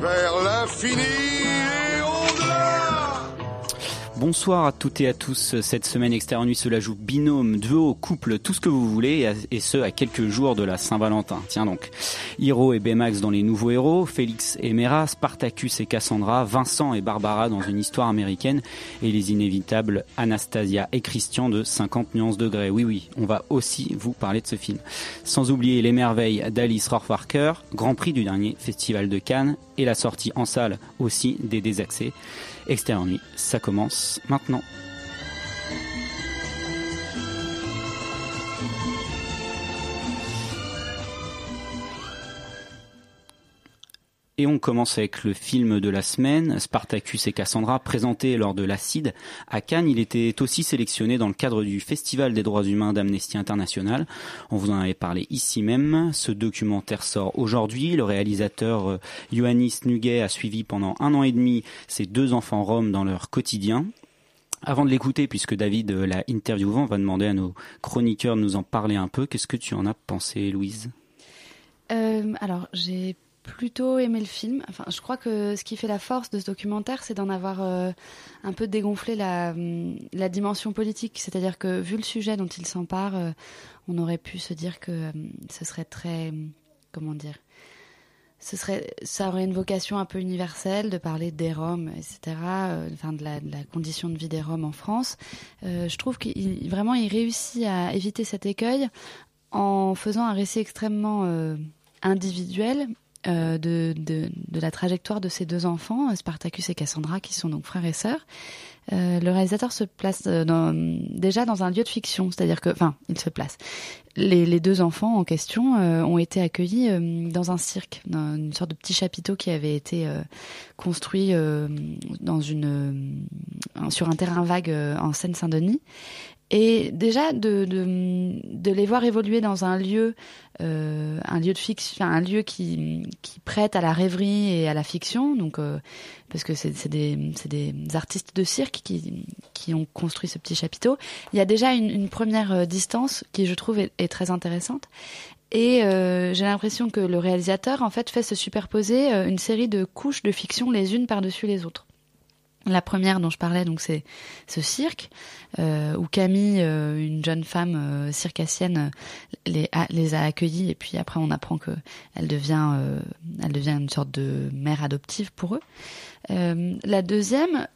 Vers l'infini Bonsoir à toutes et à tous. Cette semaine, Extérieur Nuit cela joue binôme, duo, couple, tout ce que vous voulez, et ce à quelques jours de la Saint-Valentin. Tiens donc. Hiro et Baymax dans les nouveaux héros, Félix et Mera, Spartacus et Cassandra, Vincent et Barbara dans une histoire américaine, et les inévitables Anastasia et Christian de 50 nuances degrés. Oui, oui, on va aussi vous parler de ce film. Sans oublier les merveilles d'Alice Rohrwacher, Grand Prix du dernier Festival de Cannes, et la sortie en salle aussi des Désaxés. Extérieur Nuit, ça commence maintenant. Et on commence avec le film de la semaine, Spartacus et Cassandra, présenté lors de l'Acide à Cannes. Il était aussi sélectionné dans le cadre du Festival des droits humains d'Amnesty International. On vous en avait parlé ici même. Ce documentaire sort aujourd'hui. Le réalisateur euh, Ioannis Nuguet a suivi pendant un an et demi ses deux enfants roms dans leur quotidien. Avant de l'écouter, puisque David euh, l'a interviewant, on va demander à nos chroniqueurs de nous en parler un peu. Qu'est-ce que tu en as pensé, Louise? Euh, Alors, j'ai plutôt aimé le film. Enfin, je crois que ce qui fait la force de ce documentaire, c'est d'en avoir euh, un peu dégonflé la, hum, la dimension politique. C'est-à-dire que vu le sujet dont il s'empare, euh, on aurait pu se dire que hum, ce serait très, hum, comment dire, ce serait, ça aurait une vocation un peu universelle de parler des Roms, etc. euh, enfin, de la, condition de vie des Roms en France. Je trouve qu'il vraiment il réussit à éviter cet écueil en faisant un récit extrêmement individuel euh, de, de, de, la trajectoire de ces deux enfants, Spartacus et Cassandra, qui sont donc frères et sœurs. Euh, le réalisateur se place euh, dans, déjà dans un lieu de fiction, c'est-à-dire que, enfin, il se place. Les, les deux enfants en question euh, ont été accueillis euh, dans un cirque, dans une sorte de petit chapiteau qui avait été construit dans une, sur un terrain vague en Seine-Saint-Denis. Et déjà de, de, de, les voir évoluer dans un lieu, euh, un lieu de fiction, un lieu qui, prête à la rêverie et à la fiction, donc euh, parce que c'est des, artistes de cirque qui, ont construit ce petit chapiteau. Il y a déjà une, première distance qui, je trouve, est, est très intéressante. Et euh, j'ai l'impression que le réalisateur, en fait, fait se superposer une série de couches de fiction les unes par-dessus les autres. La première dont je parlais, donc c'est ce cirque euh, où Camille, euh, une jeune femme euh, circassienne, les a, les a accueillis et puis après on apprend que elle devient, elle devient une sorte de mère adoptive pour eux. La deuxième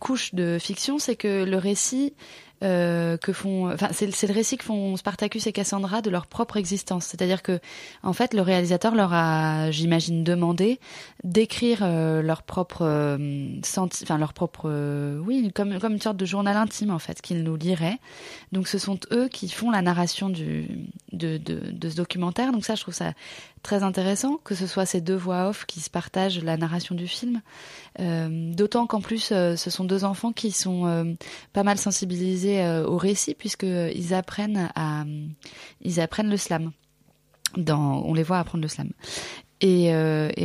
couche de fiction, c'est que le récit euh, que font, enfin c'est le récit que font Spartacus et Cassandra de leur propre existence. C'est-à-dire que en fait le réalisateur leur a, j'imagine, demandé d'écrire euh, leur propre euh, senti, enfin leur propre, euh, oui, comme comme une sorte de journal intime en fait qu'ils nous liraient. Donc ce sont eux qui font la narration du de, de, de ce documentaire. Donc ça, je trouve ça très intéressant que ce soit ces deux voix off qui se partagent la narration du film. Euh, D'autant qu'en plus, euh, ce sont deux enfants qui sont euh, pas mal sensibilisés au récit puisque ils apprennent apprennent le slam. On les voit apprendre le slam. Et,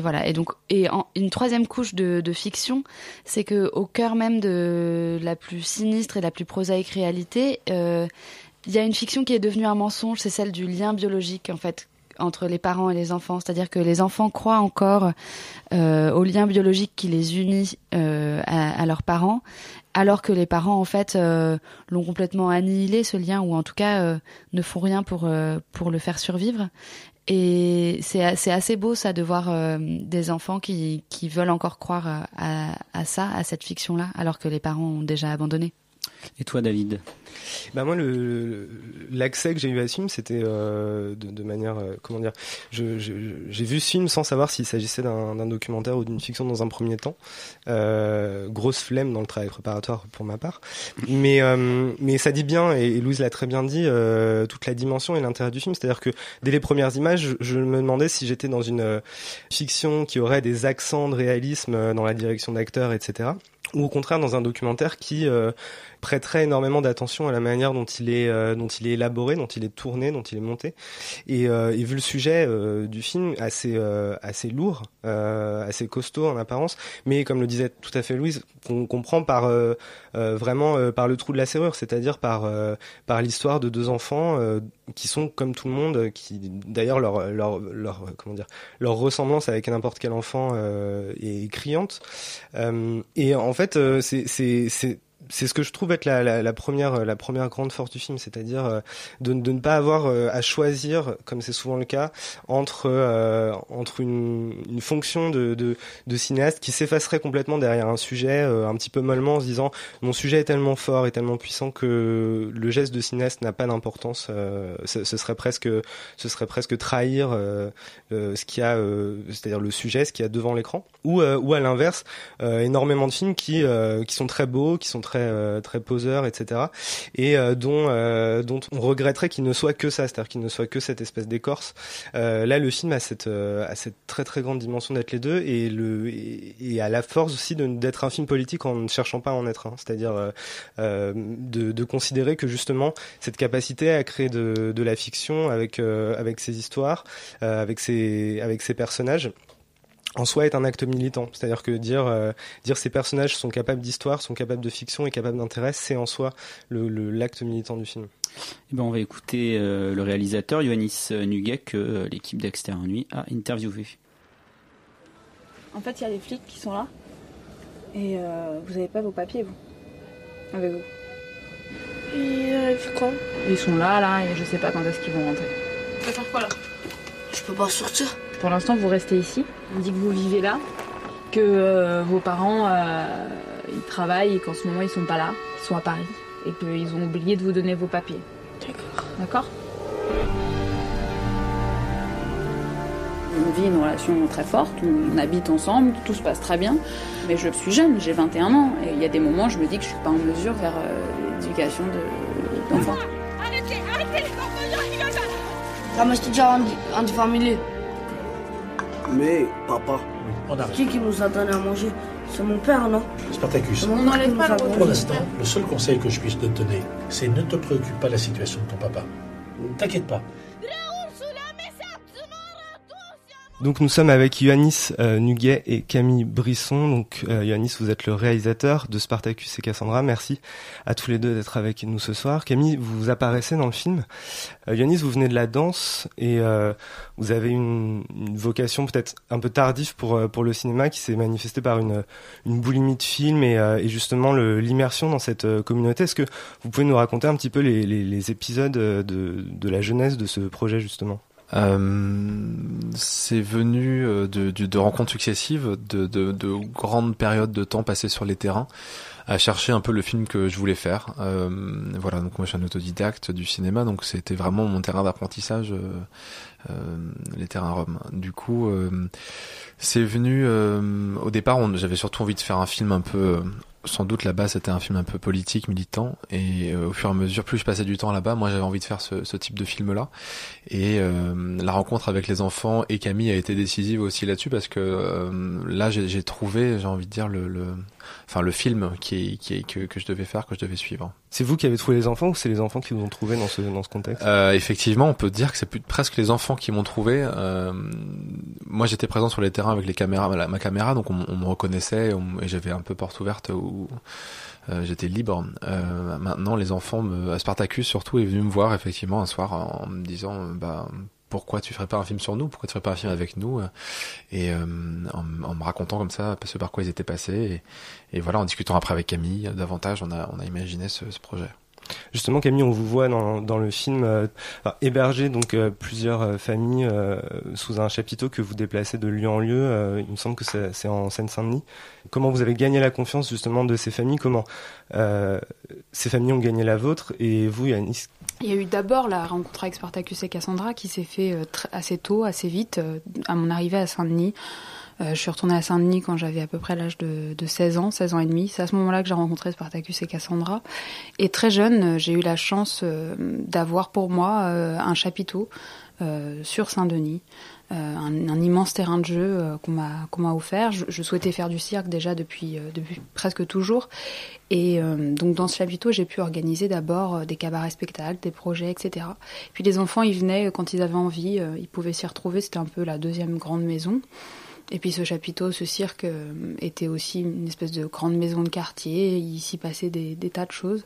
voilà. Et donc, une troisième couche de, de fiction, c'est que au cœur même de la plus sinistre et la plus prosaïque réalité, il y a une fiction qui est devenue un mensonge. C'est celle du lien biologique, en fait, entre les parents et les enfants. C'est-à-dire que les enfants croient encore euh, au lien biologique qui les unit euh, à, leurs parents, alors que les parents, en fait, euh, l'ont complètement annihilé, ce lien, ou en tout cas ne font rien pour, pour le faire survivre. Et c'est assez beau, ça, de voir des enfants qui, qui veulent encore croire à, à ça, à cette fiction-là, alors que les parents ont déjà abandonné. Et toi, David? Bah moi, l'accès que j'ai eu à ce film, c'était euh, de, de, manière, euh, comment dire, j'ai vu ce film sans savoir s'il s'agissait d'un documentaire ou d'une fiction dans un premier temps. Euh, grosse flemme dans le travail préparatoire pour ma part, mais euh, mais ça dit bien et, Louise l'a très bien dit euh, toute la dimension et l'intérêt du film, c'est-à-dire que dès les premières images, je, je me demandais si j'étais dans une fiction qui aurait des accents de réalisme dans la direction d'acteurs, etc ou au contraire dans un documentaire qui euh, prêterait énormément d'attention à la manière dont il est euh, dont il est élaboré, dont il est tourné, dont il est monté. Et, euh, et vu le sujet euh, du film assez euh, assez lourd, euh, assez costaud en apparence, mais comme le disait tout à fait Louise, qu'on comprend par vraiment par le trou de la serrure, c'est-à-dire par par l'histoire de deux enfants qui sont comme tout le monde, qui d'ailleurs leur, leur, leur, comment dire, leur ressemblance avec n'importe quel enfant est criante. et en fait, c'est c'est ce que je trouve être la, première la première grande force du film, c'est-à-dire euh, de, ne pas avoir euh, à choisir, comme c'est souvent le cas, entre euh, entre une, fonction de, cinéaste qui s'effacerait complètement derrière un sujet un petit peu mollement en se disant mon sujet est tellement fort et tellement puissant que le geste de cinéaste n'a pas d'importance. Ce, ce, serait presque ce serait presque trahir ce qu'il y a, c'est-à-dire le sujet, ce qu'il y a devant l'écran, ou ou à l'inverse, énormément de films qui qui sont très beaux, qui sont très euh, très poseur, etc. Et euh, dont euh, dont on regretterait qu'il ne soit que ça, c'est-à-dire qu'il ne soit que cette espèce d'écorce. là, le film a cette a cette très très grande dimension d'être les deux et le et, à la force aussi d'être un film politique en ne cherchant pas à en être un, c'est-à-dire de, de considérer que justement cette capacité à créer de, de la fiction avec avec ses histoires, avec ses avec ses personnages en soi est un acte militant. C'est-à-dire que dire euh, dire ces personnages sont capables d'histoire, sont capables de fiction et capables d'intérêt, c'est en soi le l'acte militant du film. Eh ben, on va écouter euh, le réalisateur Yoannis Nuguet que euh, l'équipe d'Extérieur Nuit a interviewé. En fait, il y a des flics qui sont là et vous n'avez pas vos papiers, vous, avec vous. Et quand Ils sont là, là, et je sais pas quand est-ce qu'ils vont rentrer. Tu vas faire quoi là? Je peux pas sortir. Pour l'instant, vous restez ici. On dit que vous vivez là, que euh, vos parents euh, ils travaillent et qu'en ce moment ils sont pas là, ils sont à Paris et qu'ils ont oublié de vous donner vos papiers. D'accord. D'accord? On vit une relation très forte, on habite ensemble, tout se passe très bien. Mais je suis jeune, j'ai 21 ans et il y a des moments où je me dis que je suis pas en mesure vers euh, l'éducation d'enfants. arrêtez, arrêtez les enfants, il va déjà un, un mais, papa, qui qui nous a donné à manger? C'est mon père, non? Spartacus, on n'enlève pas pour l'instant, le seul conseil que je puisse te donner, c'est ne te préoccupe pas de la situation de ton papa. T'inquiète pas. Donc nous sommes avec Ioannis euh, Nuguet et Camille Brisson. Donc euh, Ioannis, vous êtes le réalisateur de Spartacus et Cassandra. Merci à tous les deux d'être avec nous ce soir. Camille, vous apparaissez dans le film. Euh, Ioannis, vous venez de la danse et euh, vous avez une, une vocation peut-être un peu tardive pour pour le cinéma qui s'est manifestée par une une boulimie de film et, et justement l'immersion dans cette communauté. Est-ce que vous pouvez nous raconter un petit peu les, les, les épisodes de, de la jeunesse de ce projet justement? Euh, c'est venu euh, de, de, de, rencontres successives, de, de, de, grandes périodes de temps passées sur les terrains, à chercher un peu le film que je voulais faire. Euh, voilà, donc moi je suis un autodidacte du cinéma, donc c'était vraiment mon terrain d'apprentissage, euh, euh les terrains Rome. Du coup, c'est venu. au départ, j'avais surtout envie de faire un film un peu sans doute là-bas c'était un film un peu politique, militant, et euh, au fur et à mesure, plus je passais du temps là-bas, moi j'avais envie de faire ce, ce type de film-là. Et euh, la rencontre avec les enfants et Camille a été décisive aussi là-dessus parce que euh, là j'ai trouvé, j'ai envie de dire le, le, enfin le film qui, qui que, que je devais faire, que je devais suivre. C'est vous qui avez trouvé les enfants ou c'est les enfants qui vous ont trouvé dans ce dans ce contexte? Effectivement, on peut dire que c'est presque les enfants qui m'ont trouvé. moi j'étais présent sur les terrains avec les caméras, ma, caméra, donc on, me reconnaissait et j'avais un peu porte ouverte euh, j'étais libre. Euh, maintenant, les enfants, me, Spartacus surtout, est venu me voir effectivement un soir en, me disant, bah pourquoi tu ferais pas un film sur nous? Pourquoi tu ferais pas un film avec nous? Et euh, en, me racontant comme ça ce par quoi ils étaient passés. Et, voilà, en discutant après avec Camille, davantage, on a, on a imaginé ce projet. Justement, Camille, on vous voit dans, dans le film euh, héberger donc euh, plusieurs euh, familles sous un chapiteau que vous déplacez de lieu en lieu. il me semble que c'est en Seine-Saint-Denis. Comment vous avez gagné la confiance justement de ces familles? Comment ces familles ont gagné la vôtre? Et vous, Yanis? Il y a eu d'abord la rencontre avec Spartacus et Cassandra qui s'est fait assez tôt, assez vite, à mon arrivée à Saint-Denis. Euh, je suis retournée à Saint-Denis quand j'avais à peu près l'âge de, de 16 ans, 16 ans et demi. C'est à ce moment-là que j'ai rencontré Spartacus et Cassandra. Et très jeune, euh, j'ai eu la chance euh, d'avoir pour moi un chapiteau sur Saint-Denis. un, un, immense terrain de jeu qu'on m'a qu'on m'a offert. Je, je, souhaitais faire du cirque déjà depuis depuis presque toujours, et donc dans ce chapiteau, j'ai pu organiser d'abord des cabarets spectacles, des projets, etc. Puis les enfants, ils venaient quand ils avaient envie, ils pouvaient s'y retrouver. C'était un peu la deuxième grande maison. Et puis ce chapiteau, ce cirque euh, était aussi une espèce de grande maison de quartier. Il s'y passait des, tas de choses.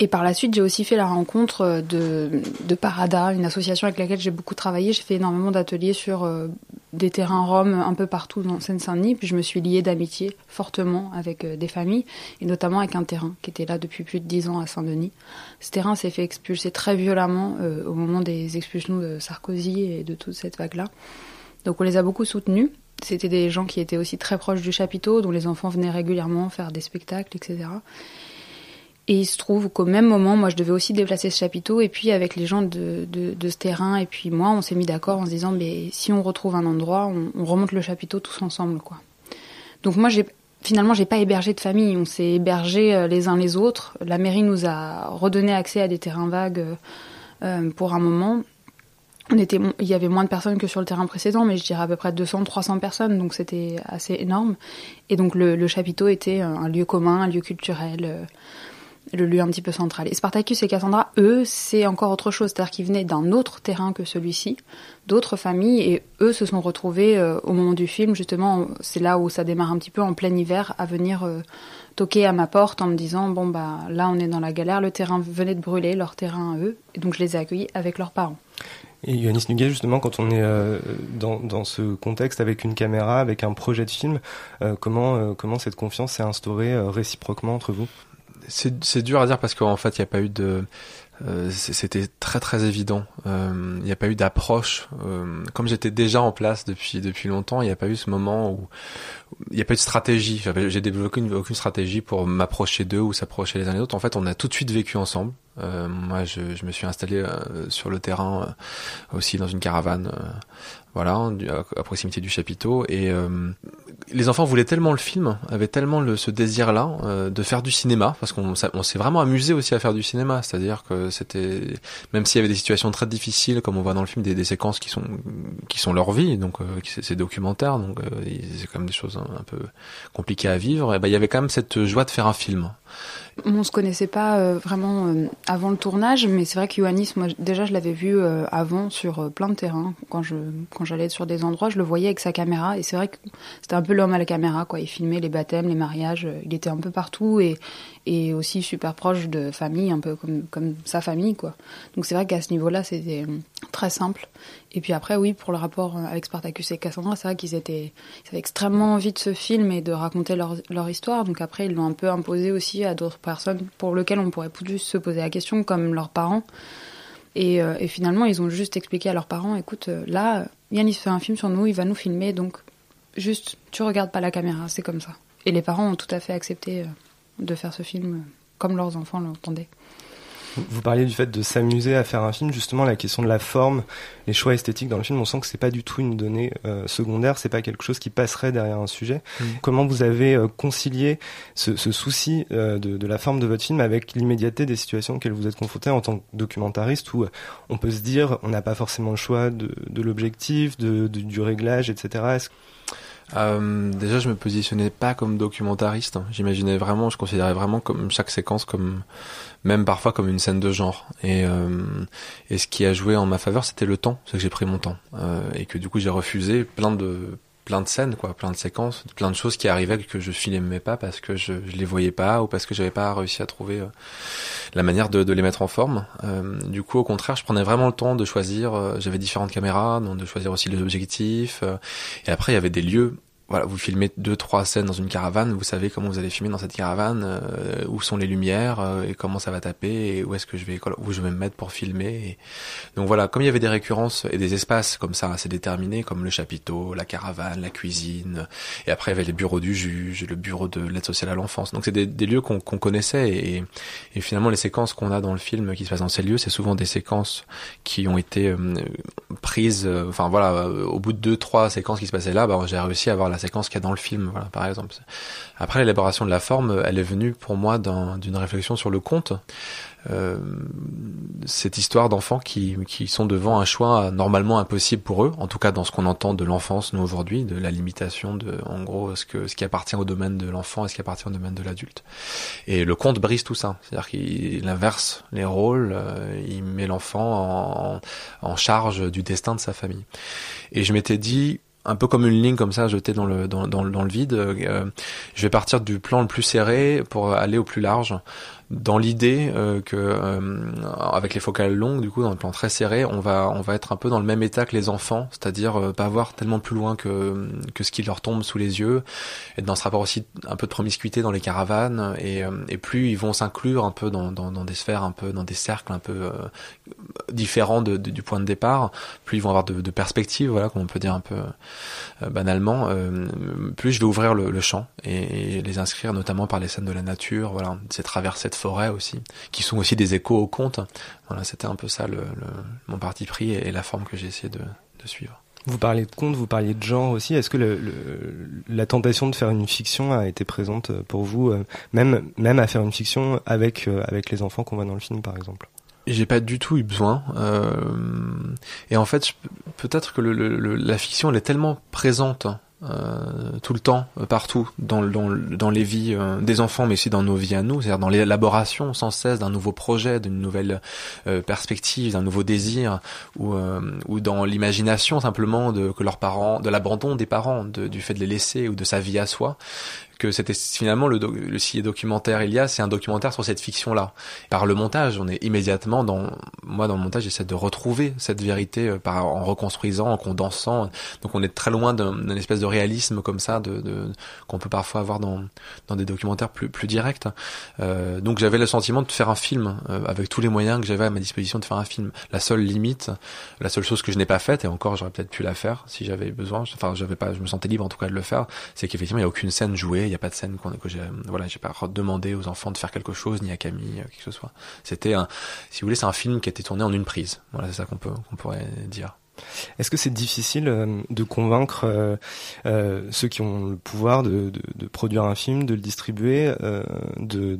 Et par la suite, j'ai aussi fait la rencontre de, de Parada, une association avec laquelle j'ai beaucoup travaillé. J'ai fait énormément d'ateliers sur euh, des terrains roms un peu partout dans Seine-Saint-Denis. Puis je me suis liée d'amitié fortement avec euh, des familles, et notamment avec un terrain qui était là depuis plus de dix ans à Saint-Denis. Ce terrain s'est fait expulser très violemment euh, au moment des expulsions de Sarkozy et de toute cette vague-là. Donc on les a beaucoup soutenus. C'était des gens qui étaient aussi très proches du chapiteau, dont les enfants venaient régulièrement faire des spectacles, etc. Et il se trouve qu'au même moment, moi, je devais aussi déplacer ce chapiteau. Et puis, avec les gens de, ce terrain, et puis moi, on s'est mis d'accord en se disant, mais si on retrouve un endroit, on, on remonte le chapiteau tous ensemble, quoi. Donc moi, j'ai finalement, j'ai pas hébergé de famille. On s'est hébergé euh, les uns les autres. La mairie nous a redonné accès à des terrains vagues euh, pour un moment. On était, il y avait moins de personnes que sur le terrain précédent, mais je dirais à peu près 200, 300 personnes, donc c'était assez énorme. Et donc le, le, chapiteau était un lieu commun, un lieu culturel. Euh, le lieu un petit peu central. Et Spartacus et Cassandra, eux, c'est encore autre chose. C'est-à-dire qu'ils venaient d'un autre terrain que celui-ci, d'autres familles, et eux se sont retrouvés euh, au moment du film, justement, c'est là où ça démarre un petit peu en plein hiver, à venir euh, toquer à ma porte en me disant, bon, bah là on est dans la galère, le terrain venait de brûler, leur terrain à eux, et donc je les ai accueillis avec leurs parents. Et Yohannis Nuguet, justement, quand on est euh, dans, dans, ce contexte avec une caméra, avec un projet de film, euh, comment, euh, comment cette confiance s'est instaurée réciproquement entre vous? C'est dur à dire parce qu'en fait, il n'y a pas eu de. Euh, C'était très très évident. Il n'y a pas eu d'approche. Euh, comme j'étais déjà en place depuis depuis longtemps, il n'y a pas eu ce moment où il n'y a pas eu de stratégie. J'ai développé aucune stratégie pour m'approcher d'eux ou s'approcher les uns les autres. En fait, on a tout de suite vécu ensemble. Euh, moi, je, je, me suis installé euh, sur le terrain euh, aussi dans une caravane, voilà, à, proximité du chapiteau. Et les enfants voulaient tellement le film, avaient tellement le, ce désir-là de faire du cinéma, parce qu'on on, s'est vraiment amusé aussi à faire du cinéma. C'est-à-dire que c'était, même s'il y avait des situations très difficiles, comme on voit dans le film, des, des séquences qui sont qui sont leur vie, donc c'est documentaire, donc c'est quand même des choses un, un peu compliquées à vivre. Et ben il y avait quand même cette joie de faire un film. On se connaissait pas euh, vraiment euh, avant le tournage, mais c'est vrai que Ioannis, moi déjà je l'avais vu euh, avant sur plein de terrains. Quand je quand j'allais sur des endroits, je le voyais avec sa caméra et c'est vrai que c'était un peu l'homme à la caméra quoi. Il filmait les baptêmes, les mariages, il était un peu partout et et aussi super proche de famille, un peu comme comme sa famille quoi. Donc c'est vrai qu'à ce niveau-là, c'était très simple. Et puis après, oui, pour le rapport avec Spartacus et Cassandra, c'est vrai qu'ils avaient extrêmement envie de ce film et de raconter leur, leur histoire. Donc après, ils l'ont un peu imposé aussi à d'autres personnes pour lesquelles on pourrait plus se poser la question, comme leurs parents. Et, euh, et finalement, ils ont juste expliqué à leurs parents, écoute, euh, là, Yannis fait un film sur nous, il va nous filmer, donc juste, tu regardes pas la caméra, c'est comme ça. Et les parents ont tout à fait accepté euh, de faire ce film comme leurs enfants l'entendaient. Vous parliez du fait de s'amuser à faire un film, justement la question de la forme, les choix esthétiques dans le film, on sent que c'est pas du tout une donnée euh, secondaire, c'est pas quelque chose qui passerait derrière un sujet. Mmh. Comment vous avez euh, concilié ce, ce souci euh, de, de, la forme de votre film avec l'immédiateté des situations auxquelles vous êtes confronté en tant que documentariste, où on peut se dire on n'a pas forcément le choix de, de l'objectif, de, du réglage, etc. Euh, déjà, je me positionnais pas comme documentariste. J'imaginais vraiment, je considérais vraiment comme chaque séquence comme même parfois comme une scène de genre. Et, euh, ce qui a joué en ma faveur, c'était le temps, c'est que j'ai pris mon temps euh, et que du coup j'ai refusé plein de plein de scènes, quoi, plein de séquences, plein de choses qui arrivaient que je filmais pas parce que je, je les voyais pas ou parce que j'avais pas réussi à trouver euh, la manière de, de, les mettre en forme. Euh, du coup, au contraire, je prenais vraiment le temps de choisir. Euh, j'avais différentes caméras, donc de choisir aussi les objectifs. Et après, il y avait des lieux voilà, vous filmez deux trois scènes dans une caravane, vous savez comment vous allez filmer dans cette caravane, euh, où sont les lumières euh, et comment ça va taper et où est-ce que je vais où je vais me mettre pour filmer. Et... Donc voilà, comme il y avait des récurrences et des espaces comme ça assez déterminés, comme le chapiteau, la caravane, la cuisine, et après il y avait les bureaux du juge, le bureau de l'aide sociale à l'enfance. Donc c'est des, des, lieux qu'on qu connaissait et, et, finalement les séquences qu'on a dans le film qui se passent dans ces lieux, c'est souvent des séquences qui ont été euh, prises. Euh, enfin voilà, au bout de deux trois séquences qui se passaient là, bah, j'ai réussi à avoir la séquence qu'il y a dans le film, par exemple. Après, l'élaboration de la forme, elle est venue pour moi d'une réflexion sur le conte. Euh, cette histoire d'enfants qui, qui sont devant un choix normalement impossible pour eux, en tout cas dans ce qu'on entend de l'enfance nous aujourd'hui, de la limitation de, en gros, ce que ce qui appartient au domaine de l'enfant et ce qui appartient au domaine de l'adulte. Et le conte brise tout ça, c'est-à-dire qu'il inverse les rôles, euh, il met l'enfant en, en charge du destin de sa famille. Et je m'étais dit, un peu comme une ligne comme ça jetée dans le dans, dans, dans le vide. Euh, je vais partir du plan le plus serré pour aller au plus large dans l'idée euh, que euh, avec les focales longues du coup dans le plan très serré on va on va être un peu dans le même état que les enfants c'est-à-dire euh, pas voir tellement plus loin que que ce qui leur tombe sous les yeux et dans ce rapport aussi un peu de promiscuité dans les caravanes et, et plus ils vont s'inclure un peu dans, dans, dans, des sphères un peu dans des cercles un peu différents de, du point de départ plus ils vont avoir de, de perspectives voilà comme on peut dire un peu banalement plus je vais ouvrir le, le champ et, et, les inscrire notamment par les scènes de la nature voilà ces traversées de forêt aussi, qui sont aussi des échos au conte. Voilà, c'était un peu ça le, mon parti pris et, la forme que j'ai essayé de, suivre. Vous parlez de conte, vous parliez de genre aussi. Est-ce que le, la tentation de faire une fiction a été présente pour vous, euh, même même à faire une fiction avec euh, avec les enfants qu'on voit dans le film, par exemple? J'ai pas du tout eu besoin. Euh, et en fait, peut-être que le, la fiction, elle est tellement présente euh, tout le temps, euh, partout, dans, dans, dans les vies euh, des enfants, mais aussi dans nos vies à nous, c'est-à-dire dans l'élaboration sans cesse d'un nouveau projet, d'une nouvelle perspective, d'un nouveau désir, ou, ou dans l'imagination simplement de que leurs parents, de l'abandon des parents, du fait de les laisser ou de sa vie à soi que c'était finalement le, le si documentaire il y a, c'est un documentaire sur cette fiction-là. Par le montage, on est immédiatement dans, moi dans le montage, j'essaie de retrouver cette vérité euh, par en reconstruisant, en condensant. Donc on est très loin d'un espèce de réalisme comme ça, de, de qu'on peut parfois avoir dans dans des documentaires plus plus directs. Euh, donc j'avais le sentiment de faire un film euh, avec tous les moyens que j'avais à ma disposition de faire un film. La seule limite, la seule chose que je n'ai pas faite et encore j'aurais peut-être pu la faire si j'avais besoin. Enfin j'avais pas, je me sentais libre en tout cas de le faire. C'est qu'effectivement il y a aucune scène jouée il n'y a pas de scène qu'on, que j'ai, voilà, j'ai pas demandé aux enfants de faire quelque chose, ni à Camille, euh, quelque que ce soit. C'était un, si vous voulez, c'est un film qui a été tourné en une prise. Voilà, c'est ça qu'on peut, qu'on pourrait dire. Est-ce que c'est difficile euh, de convaincre euh, ceux qui ont le pouvoir de, de, de, produire un film, de le distribuer, de,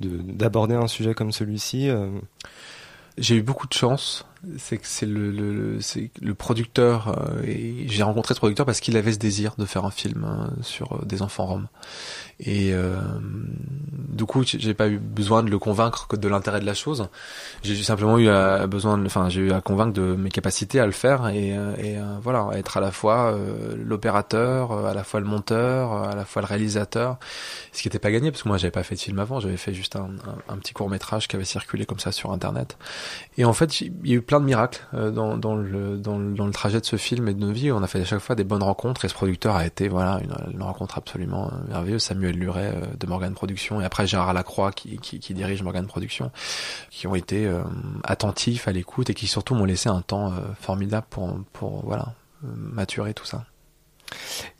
d'aborder un sujet comme celui-ci J'ai eu beaucoup de chance c'est que c'est le, le, le producteur euh, et j'ai rencontré ce producteur parce qu'il avait ce désir de faire un film hein, sur euh, des enfants roms. Et euh, du coup j'ai pas eu besoin de le convaincre de l'intérêt de la chose. J'ai simplement eu à, besoin enfin j'ai eu à convaincre de mes capacités à le faire et, et voilà être à la fois l'opérateur à la fois le monteur à la fois le réalisateur. Ce qui n'était pas gagné parce que moi j'avais pas fait de film avant. J'avais fait juste un, un, petit court métrage qui avait circulé comme ça sur internet. Et en fait il y a eu de miracles euh, dans, dans, le, dans, le, dans, le, trajet de ce film et de nos vies. On a fait à chaque fois des bonnes rencontres et ce producteur a été voilà une, une rencontre absolument euh, merveilleuse. Samuel Luret euh, de Morgan Production et après Gérard Lacroix qui, qui, qui dirige Morgan Production, qui ont été attentifs à l'écoute et qui surtout m'ont laissé un temps formidable pour, pour voilà maturer tout ça.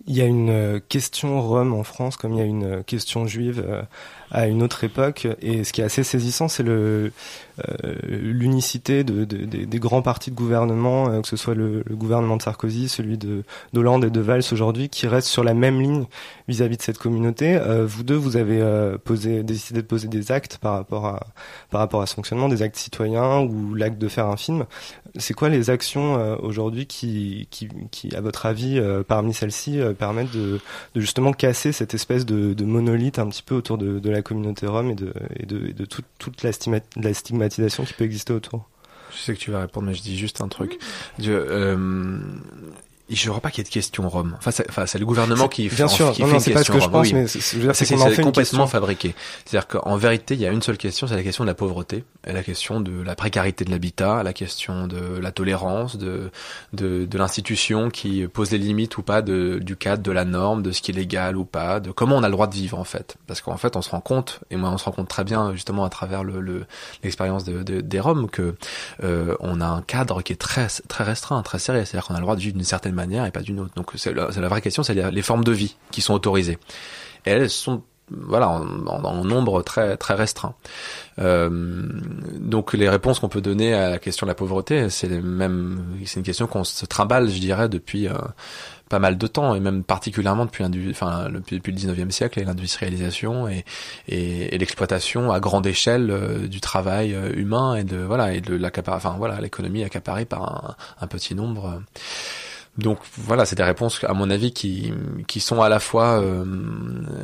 Il y a une question Rome en France comme il y a une question juive à une autre époque. Et ce qui est assez saisissant, c'est le euh, l'unicité de, de, des grands partis de gouvernement, euh, que ce soit le, le, gouvernement de Sarkozy, celui de d'Hollande et de Valls aujourd'hui, qui restent sur la même ligne vis-à-vis de cette communauté. Euh, vous deux, vous avez posé, décidé de poser des actes par rapport à par rapport à ce fonctionnement, des actes citoyens ou l'acte de faire un film. C'est quoi les actions aujourd'hui qui, qui, qui, à votre avis, parmi celles-ci, permettent de, de, justement casser cette espèce de, de monolithe un petit peu autour de, de la communauté rome et de, et de, et de toute, toute la, la, stigmatisation qui peut exister autour. Je sais que tu vas répondre, mais je dis juste un truc. Je, euh, je ne crois pas qu'il y ait de questions Rome. Enfin, c'est, enfin, c'est le gouvernement qui, bien sûr. non, c'est pas ce que je pense, mais c'est, c'est, complètement fabriqué. C'est-à-dire qu'en vérité, il y a une seule question, c'est la question de la pauvreté, et la question de la précarité de l'habitat, la question de la tolérance, de de, de l'institution qui pose les limites ou pas de, du cadre, de la norme, de ce qui est légal ou pas, de comment on a le droit de vivre en fait. Parce qu'en fait, on se rend compte, et moi, on se rend compte très bien justement à travers le, le l'expérience de, de, des Roms que euh, on a un cadre qui est très très restreint, très serré. C'est-à-dire qu'on a le droit de vivre d'une certaine manière et pas d'une autre. Donc c'est la, vraie question, c'est les formes de vie qui sont autorisées. Elles sont voilà en, nombre très très restreint. Euh, donc les réponses qu'on peut donner à la question de la pauvreté, c'est même c'est une question qu'on se trimballe, je dirais, depuis euh, pas mal de temps et même particulièrement depuis, le 19e siècle et l'industrialisation et, l'exploitation à grande échelle euh, du travail euh, humain et de voilà et de enfin voilà l'économie accaparée par un petit nombre. Donc voilà, c'est des réponses à mon avis qui qui sont à la fois euh,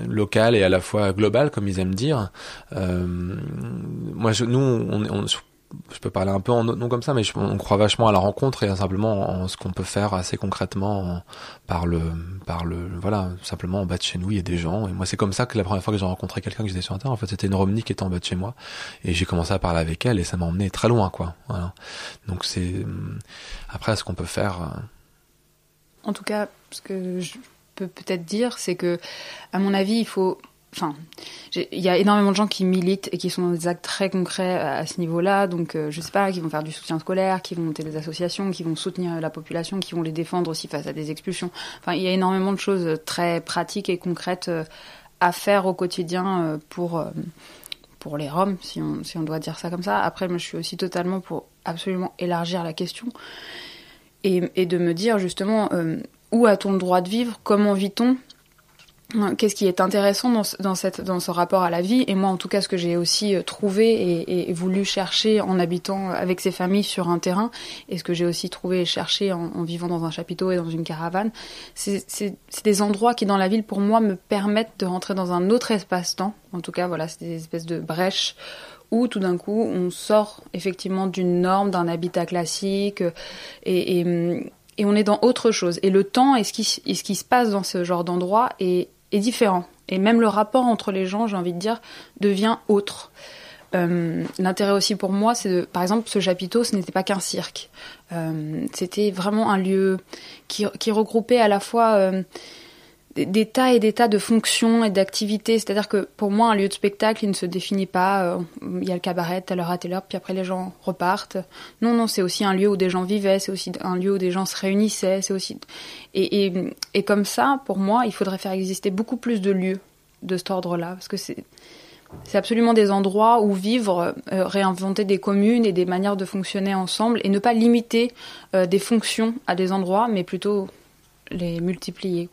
locales et à la fois globales, comme ils aiment dire. Euh, moi, je, nous, on, on, je peux parler un peu en non comme ça, mais on croit vachement à la rencontre et simplement en ce qu'on peut faire assez concrètement par le, par le, voilà, simplement en bas de chez nous, il y a des gens. Et moi, c'est comme ça que la première fois que j'ai rencontré quelqu'un que j'étais sur Internet, en fait, c'était une Romney qui était en bas de chez moi. Et j'ai commencé à parler avec elle et ça m'a emmené très loin, quoi. Voilà. Donc c'est, après, ce qu'on peut faire. En tout cas, ce que je peux peut-être dire, c'est que, à mon avis, il faut enfin, il y a énormément de gens qui militent et qui sont dans des actes très concrets à, ce niveau-là. Donc, euh, je sais pas, qui vont faire du soutien scolaire, qui vont monter des associations, qui vont soutenir la population, qui vont les défendre aussi face à des expulsions. Enfin, il y a énormément de choses très pratiques et concrètes euh, à faire au quotidien euh, pour pour les Roms, si on, si on doit dire ça comme ça. Après, moi, je suis aussi totalement pour absolument élargir la question et, de me dire justement où a-t-on le droit de vivre, comment vit-on? Qu'est-ce qui est intéressant dans, ce rapport à la vie? Et moi, en tout cas, ce que j'ai aussi euh, trouvé et, et, voulu chercher en habitant avec ces familles sur un terrain, et ce que j'ai aussi trouvé et cherché en, en, vivant dans un chapiteau et dans une caravane, c'est des endroits qui, dans la ville, pour moi, me permettent de rentrer dans un autre espace-temps. En tout cas, voilà, c'est des espèces de brèches où tout d'un coup, on sort effectivement d'une norme, d'un habitat classique, et, et, et on est dans autre chose. Et le temps et ce qui, ce qui se passe dans ce genre d'endroit est est différent. Et même le rapport entre les gens, j'ai envie de dire, devient autre. Euh, L'intérêt aussi pour moi, c'est de, par exemple, ce chapiteau, ce n'était pas qu'un cirque. Euh, C'était vraiment un lieu qui, qui, regroupait à la fois euh, des tas et des tas de fonctions et d'activités. C'est-à-dire que pour moi, un lieu de spectacle, il ne se définit pas. Euh, il y a le cabaret, telle heure à telle heure, puis après les gens repartent. Non, non, c'est aussi un lieu où des gens vivaient, c'est aussi un lieu où des gens se réunissaient, c'est aussi. Et, et, et, comme ça, pour moi, il faudrait faire exister beaucoup plus de lieux de cet ordre-là, parce que c'est. C'est absolument des endroits où vivre, euh, réinventer des communes et des manières de fonctionner ensemble et ne pas limiter euh, des fonctions à des endroits, mais plutôt les multiplier.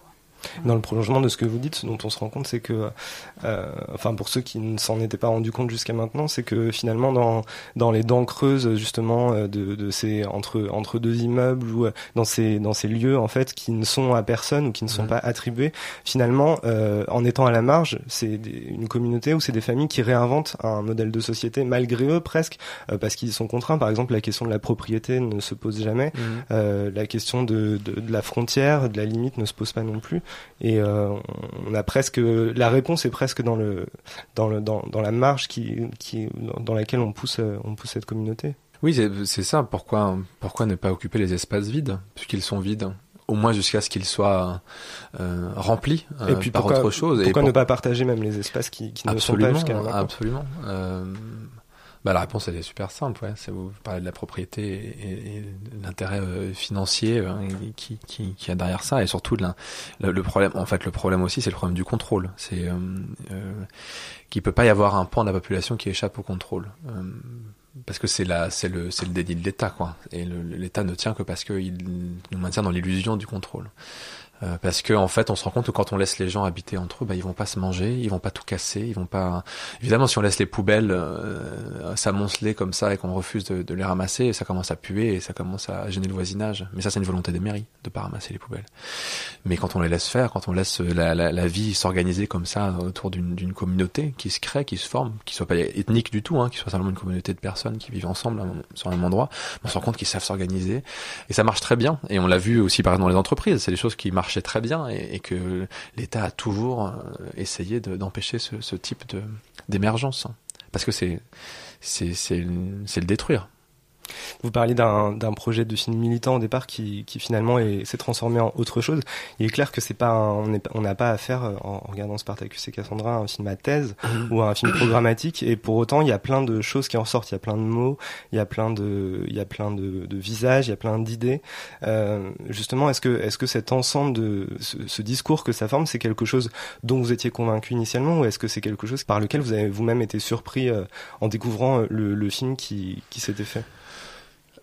Dans le prolongement de ce que vous dites, ce dont on se rend compte, c'est que, euh, enfin pour ceux qui ne s'en étaient pas rendus compte jusqu'à maintenant, c'est que finalement dans dans les dents creuses justement euh, de, de ces entre entre deux immeubles ou euh, dans ces dans ces lieux en fait qui ne sont à personne ou qui ne sont pas attribués, finalement euh, en étant à la marge, c'est une communauté ou c'est des familles qui réinventent un modèle de société malgré eux presque euh, parce qu'ils sont contraints. Par exemple, la question de la propriété ne se pose jamais, mmh. la question de, de, de la frontière, de la limite ne se pose pas non plus et euh, on a presque la réponse est presque dans le dans le dans, dans la marge qui qui dans laquelle on pousse on pousse cette communauté. Oui, c'est ça. Pourquoi pourquoi ne pas occuper les espaces vides puisqu'ils sont vides au moins jusqu'à ce qu'ils soient euh, remplis euh, et puis par autre chose. Pourquoi ne pas partager même les espaces qui, qui ne sont pas jusqu'à Absolument. Euh, bah, la réponse elle est super simple. Ouais. Vous parlez de la propriété et, et l'intérêt euh, financier euh, qui, qui, qui a derrière ça et surtout le, le, problème. En fait, le problème aussi, c'est le problème du contrôle. C'est euh, euh, qu'il peut pas y avoir un pan de la population qui échappe au contrôle. Euh, parce que c'est la, c'est le, c'est le déni de l'État, quoi. Et l'État ne tient que parce qu'il nous maintient dans l'illusion du contrôle. Euh, parce que en fait, on se rend compte que quand on laisse les gens habiter entre eux, bah, ils vont pas se manger, ils vont pas tout casser, ils vont pas. Évidemment, si on laisse les poubelles euh, s'amonceler comme ça et qu'on refuse de, de, les ramasser, ça commence à puer et ça commence à gêner le voisinage. Mais ça, c'est une volonté des mairies de pas ramasser les poubelles. Mais quand on les laisse faire, quand on laisse la, la, la vie s'organiser comme ça autour d'une communauté qui se crée, qui se forme, qui soit pas ethnique du tout, hein, qui soit simplement une communauté de personnes qui vivent ensemble sur un même endroit, on se rend compte qu'ils savent s'organiser et ça marche très bien. Et on l'a vu aussi par exemple dans les entreprises, c'est des choses qui marchent très bien et, que l'État a toujours euh, essayé d'empêcher ce, ce, type d'émergence. Parce que c'est le détruire. Vous parliez d'un projet de film militant au départ qui, qui finalement s'est transformé en autre chose. Il est clair que c'est pas on n'a pas à faire euh, en, regardant Spartacus et Cassandra un film à thèse mmh. ou un film programmatique. Et pour autant, il y a plein de choses qui en sortent. Il y a plein de mots, il y a plein de il y a plein de, de visages, il y a plein d'idées. Euh, justement, est-ce que est-ce que cet ensemble de ce, ce discours que ça forme, c'est quelque chose dont vous étiez convaincu initialement, ou est-ce que c'est quelque chose par lequel vous avez vous-même été surpris euh, en découvrant euh, le, le film qui qui s'était fait?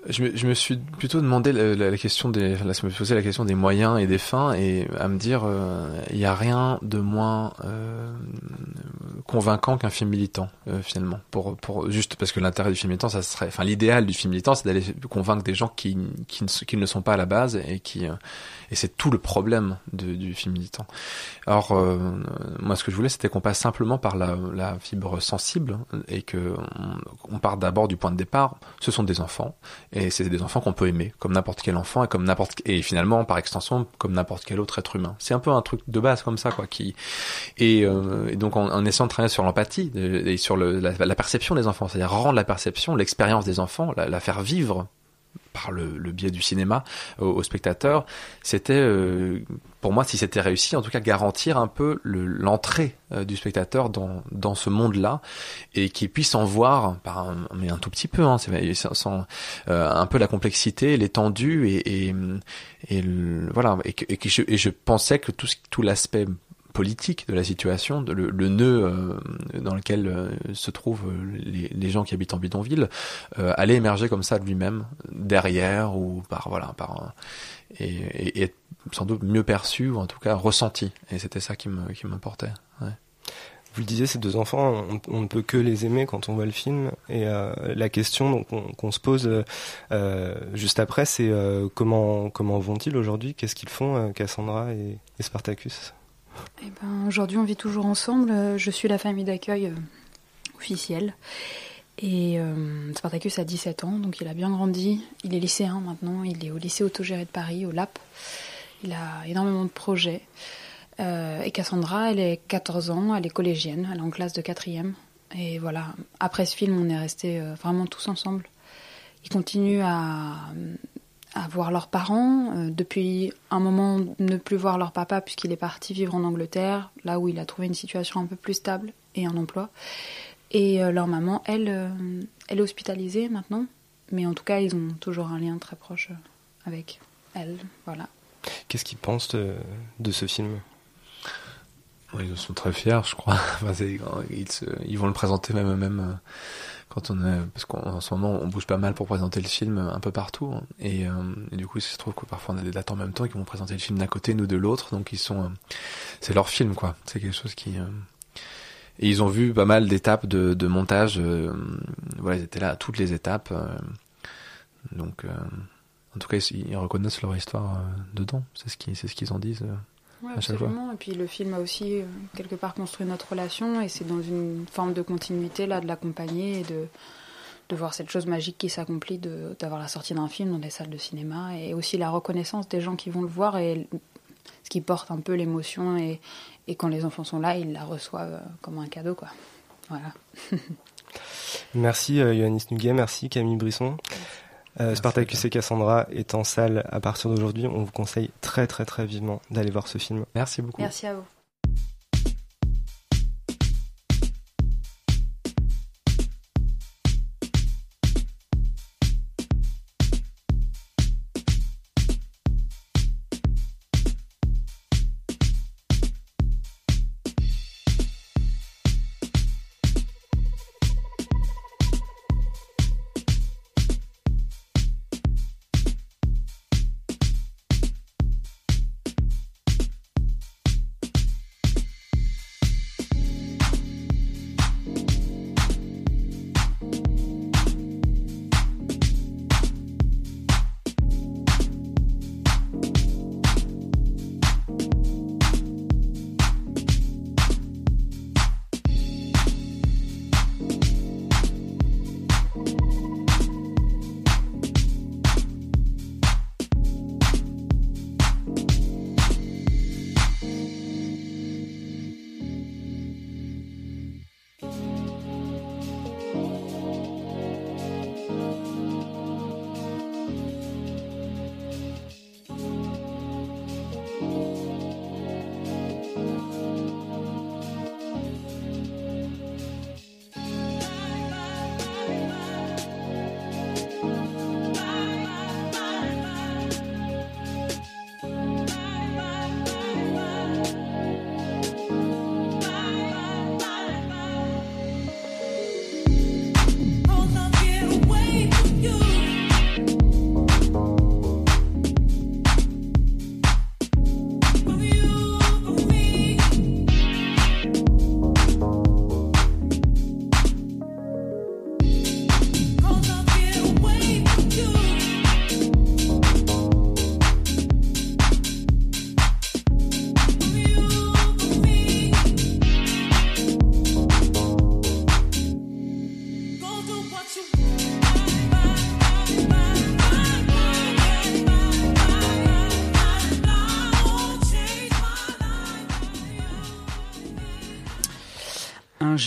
Je me, je me suis plutôt demandé la, la, question des, là, je me posais la question des moyens et des fins et à me dire, euh, il n'y a rien de moins euh, convaincant qu'un film militant euh, finalement. Pour, pour juste parce que l'intérêt du film militant, ça serait, enfin l'idéal du film militant, c'est d'aller convaincre des gens qui, qui, ne, qui ne sont pas à la base et qui euh, et c'est tout le problème de, du film militant. Alors, euh, moi, ce que je voulais, c'était qu'on passe simplement par la, la, fibre sensible et que on, on part d'abord du point de départ. Ce sont des enfants et c'est des enfants qu'on peut aimer, comme n'importe quel enfant et comme n'importe et finalement, par extension, comme n'importe quel autre être humain. C'est un peu un truc de base comme ça, quoi. Qui et, euh, et donc en, en, essayant de travailler sur l'empathie et sur le, la, la, perception des enfants, c'est-à-dire rendre la perception, l'expérience des enfants, la, la faire vivre par le, le, biais du cinéma aux, aux spectateurs, c'était euh, pour moi, si c'était réussi, en tout cas garantir un peu l'entrée le, euh, du spectateur dans, dans ce monde-là et qu'il puisse en voir, par un, mais un tout petit peu, hein, sans, euh, un peu la complexité, l'étendue et, et, et le, voilà. Et, et, je, et je pensais que tout, tout l'aspect politique de la situation, de le, nœud euh, dans lequel euh, se trouvent euh, les, gens qui habitent en bidonville, allait émerger comme ça de lui-même, derrière ou par voilà par et, être sans doute mieux perçu ou en tout cas ressenti. Et c'était ça qui me qui m'importait. Vous le disiez, ces deux enfants, on, ne peut que les aimer quand on voit le film. Et la question qu'on qu se pose juste après, c'est comment comment vont-ils aujourd'hui? Qu'est-ce qu'ils font, Cassandra et, et Spartacus? Eh ben, Aujourd'hui, on vit toujours ensemble. Je suis la famille d'accueil euh, officielle. Et euh, Spartacus a 17 ans, donc il a bien grandi. Il est lycéen maintenant. Il est au lycée autogéré de Paris, au LAP. Il a énormément de projets. Euh, et Cassandra, elle est 14 ans, elle est collégienne, elle est en classe de 4e. Et voilà, après ce film, on est restés vraiment tous ensemble. Ils continuent à, à voir leurs parents, euh, depuis un moment ne plus voir leur papa puisqu'il est parti vivre en Angleterre, là où il a trouvé une situation un peu plus stable et un emploi. Et euh, leur maman, elle, euh, elle est hospitalisée maintenant, mais en tout cas, ils ont toujours un lien très proche avec elle. Voilà. Qu'est-ce qu'ils pensent de, de, ce film? Ils sont très fiers, je crois. Enfin, ils, se, ils, vont le présenter même même quand on est parce qu'en ce moment on bouge pas mal pour présenter le film un peu partout. Et, euh, du coup il se trouve que parfois on a des dates en même temps qui vont présenter le film d'un côté nous de l'autre. Donc ils sont euh, c'est leur film quoi. C'est quelque chose qui euh, et ils ont vu pas mal d'étapes de, de, montage voilà ils étaient là à toutes les étapes donc en tout cas ils, ils, reconnaissent leur histoire dedans. C'est ce qui c'est ce qu'ils en disent Ouais, absolument. Et puis le film a aussi euh, quelque part construit notre relation et c'est dans une forme de continuité là de l'accompagner et de de voir cette chose magique qui s'accomplit d'avoir la sortie d'un film dans des salles de cinéma et aussi la reconnaissance des gens qui vont le voir et ce qui porte un peu l'émotion et, et quand les enfants sont là, ils la reçoivent comme un cadeau quoi. Voilà. merci euh, Yohannis Nuguet, merci Camille Brisson. Euh, Spartacus et Cassandra est en salle à partir d'aujourd'hui. On vous conseille très très très vivement d'aller voir ce film. Merci beaucoup. Merci à vous.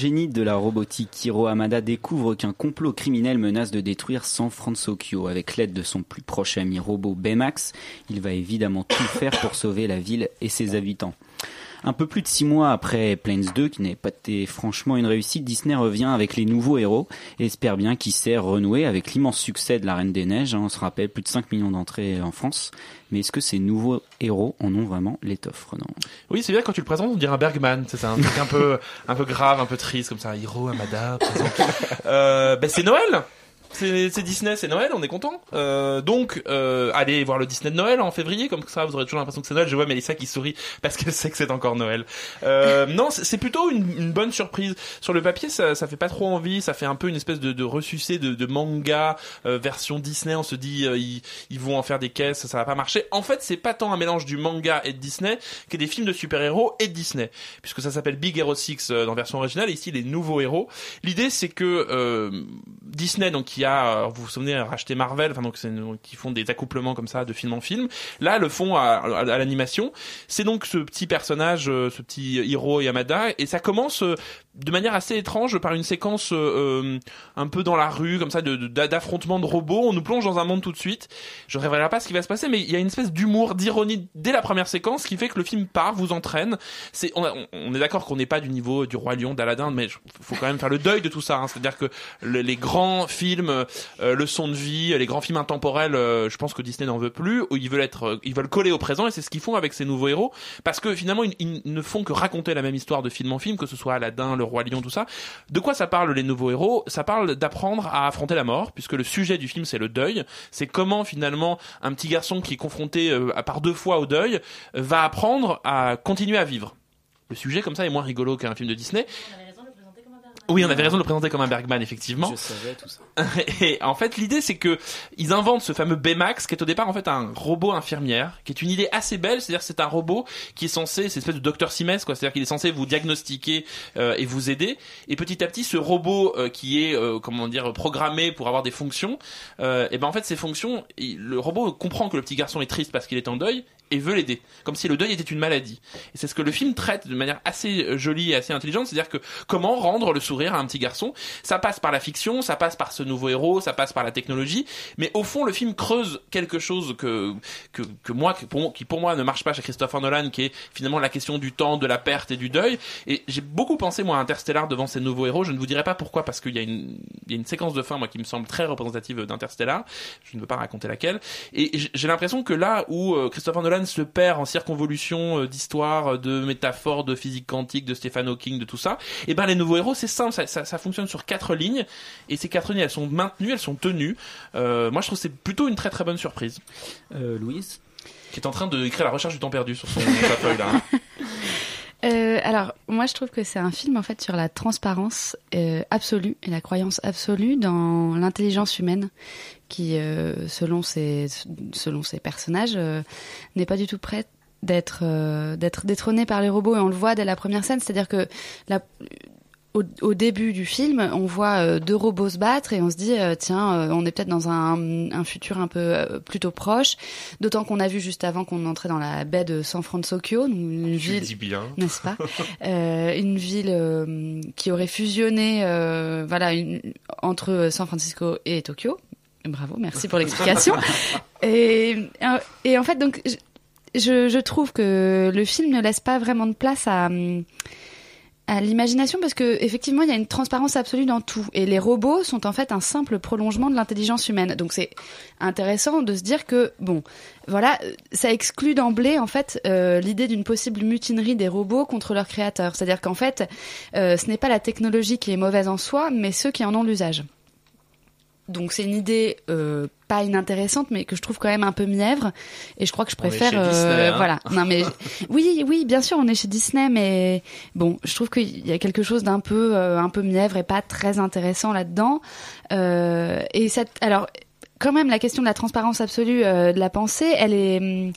Génie de la robotique, Hiro Hamada découvre qu'un complot criminel menace de détruire San Francisco. Avec l'aide de son plus proche ami robot Baymax, il va évidemment tout faire pour sauver la ville et ses habitants. Un peu plus de six mois après Planes 2, qui n'est pas été franchement une réussite, Disney revient avec les nouveaux héros et espère bien qu'il sait renouer avec l'immense succès de La Reine des Neiges. hein. On se rappelle plus de 5 millions d'entrées en France. Mais est-ce que ces nouveaux héros en ont vraiment l'étoffe non? Oui, c'est bien quand tu le présentes, on dirait un Bergman. C'est un truc un peu, un peu grave, un peu triste, comme ça. Hiro, Amada, présent. euh, ben c'est Noël. C'est Disney, c'est Noël, on est content. Euh, donc, euh, allez voir le Disney de Noël en février, comme ça vous aurez toujours l'impression que c'est Noël. Je vois Mélissa qui sourit parce qu'elle sait que c'est encore Noël. Euh, non, c'est plutôt une, une bonne surprise. Sur le papier, ça, ça fait pas trop envie. Ça fait un peu une espèce de, de ressucé de, de manga euh, version Disney. On se dit euh, ils, ils vont en faire des caisses, ça va pas marcher. En fait, c'est pas tant un mélange du manga et de Disney que des films de super-héros et de Disney, puisque ça s'appelle Big Hero 6 euh, dans version originale. Et ici, les nouveaux héros. L'idée, c'est que euh, Disney, donc qui a, euh, vous vous souvenez, racheté Marvel, enfin donc c'est qui font des accouplements comme ça de film en film. Là, le font à, à, à l'animation. C'est donc ce petit personnage, euh, ce petit Hiro Yamada, et ça commence euh, de manière assez étrange par une séquence euh, euh, un peu dans la rue, comme ça, d'affrontement de robots. On nous plonge dans un monde tout de suite. Je révélerai pas ce qui va se passer, mais il y a une espèce d'humour, d'ironie dès la première séquence qui fait que le film part, vous entraîne. C'est, on, on- est d'accord qu'on n'est pas du niveau du roi lion, d'Aladin, mais faut quand même faire le deuil de tout ça. hein. C'est-à-dire que le- les grands films, euh, leçons de vie, les grands films intemporels, euh, je pense que Disney n'en veut plus. Où ils veulent être, euh, ils veulent coller au présent, et c'est ce qu'ils font avec ces nouveaux héros, parce que finalement ils, ils ne font que raconter la même histoire de film en film, que ce soit Aladdin, le roi lion, tout ça. De quoi ça parle les nouveaux héros? Ça parle d'apprendre à affronter la mort, puisque le sujet du film c'est le deuil. C'est comment finalement un petit garçon qui est confronté euh, par deux fois au deuil euh, va apprendre à continuer à vivre. Le sujet comme ça est moins rigolo qu'un film de Disney. Oui, on avait raison de le présenter comme un Bergman, effectivement. Je savais tout ça. Et en fait, l'idée, c'est que ils inventent ce fameux Baymax, qui est au départ en fait un robot infirmière, qui est une idée assez belle. C'est-à-dire, que c'est un robot qui est censé, c'est une espèce de docteur Simès, quoi. C'est-à-dire qu'il est censé vous diagnostiquer euh, et vous aider. Et petit à petit, ce robot euh, qui est, euh, comment dire, programmé pour avoir des fonctions, euh, et ben en fait, ces fonctions, il- le robot comprend que le petit garçon est triste parce qu'il est en deuil et veut l'aider, comme si le deuil était une maladie. Et c'est ce que le film traite de manière assez euh, jolie et assez intelligente, c'est-à-dire que comment rendre le sourire à un petit garçon. Ça passe par la fiction, ça passe par ce nouveau héros, ça passe par la technologie, mais au fond, le film creuse quelque chose que que, que moi, qui pour moi ne marche pas chez Christopher Nolan, qui est finalement la question du temps, de la perte et du deuil. Et j'ai beaucoup pensé moi à Interstellar devant ces nouveaux héros. Je ne vous dirai pas pourquoi, parce qu'il y a une il y a une séquence de fin moi qui me semble très représentative d'Interstellar. Je ne veux pas raconter laquelle. Et j'ai l'impression que là où euh, Christopher Nolan se perd en circonvolution euh, d'histoire, euh, de métaphores, de physique quantique, de Stephen Hawking, de tout ça, et ben les nouveaux héros, c'est simple, ça, ça, ça fonctionne sur quatre lignes, et ces quatre lignes, elles sont maintenues, elles sont tenues. Euh, moi, je trouve que c'est plutôt une très très bonne surprise. Euh, Louise? Qui est en train de écrire la recherche du temps perdu sur son sa feuille là. Euh, alors, moi, je trouve que c'est un film en fait sur la transparence euh, absolue et la croyance absolue dans l'intelligence humaine, qui, euh, selon ses selon personnages, n'est pas du tout prête d'être d'être détrônée par les robots. Et on le voit dès la première scène, c'est-à-dire que la au, au début du film, on voit euh, deux robots se battre et on se dit euh, tiens, euh, on est peut-être dans un, un futur un peu plutôt proche. D'autant qu'on a vu juste avant qu'on entrait dans la baie de San Francisco, une ville bien. n'est-ce pas Euh, Une ville euh, qui aurait fusionné, euh, voilà, une- entre San Francisco et Tokyo. Bravo, merci pour l'explication. et, et en fait, donc, je, je, je trouve que le film ne laisse pas vraiment de place à hum, à l'imagination parce que effectivement il y a une transparence absolue dans tout. Et les robots sont en fait un simple prolongement de l'intelligence humaine. Donc c'est intéressant de se dire que bon voilà ça exclut d'emblée en fait euh, l'idée d'une possible mutinerie des robots contre leurs créateurs. C'est-à-dire qu'en fait euh, ce n'est pas la technologie qui est mauvaise en soi mais ceux qui en ont l'usage donc c'est une idée euh, pas inintéressante, mais que je trouve quand même un peu mièvre. Et je crois que je On est préfère, chez Disney, euh, hein. voilà. Non mais oui, oui, bien sûr, on est chez Disney, mais bon, je trouve qu'il y a quelque chose d'un peu, euh, un peu mièvre et pas très intéressant là-dedans. Euh, et cette, alors quand même, la question de la transparence absolue euh, de la pensée, elle est, hum,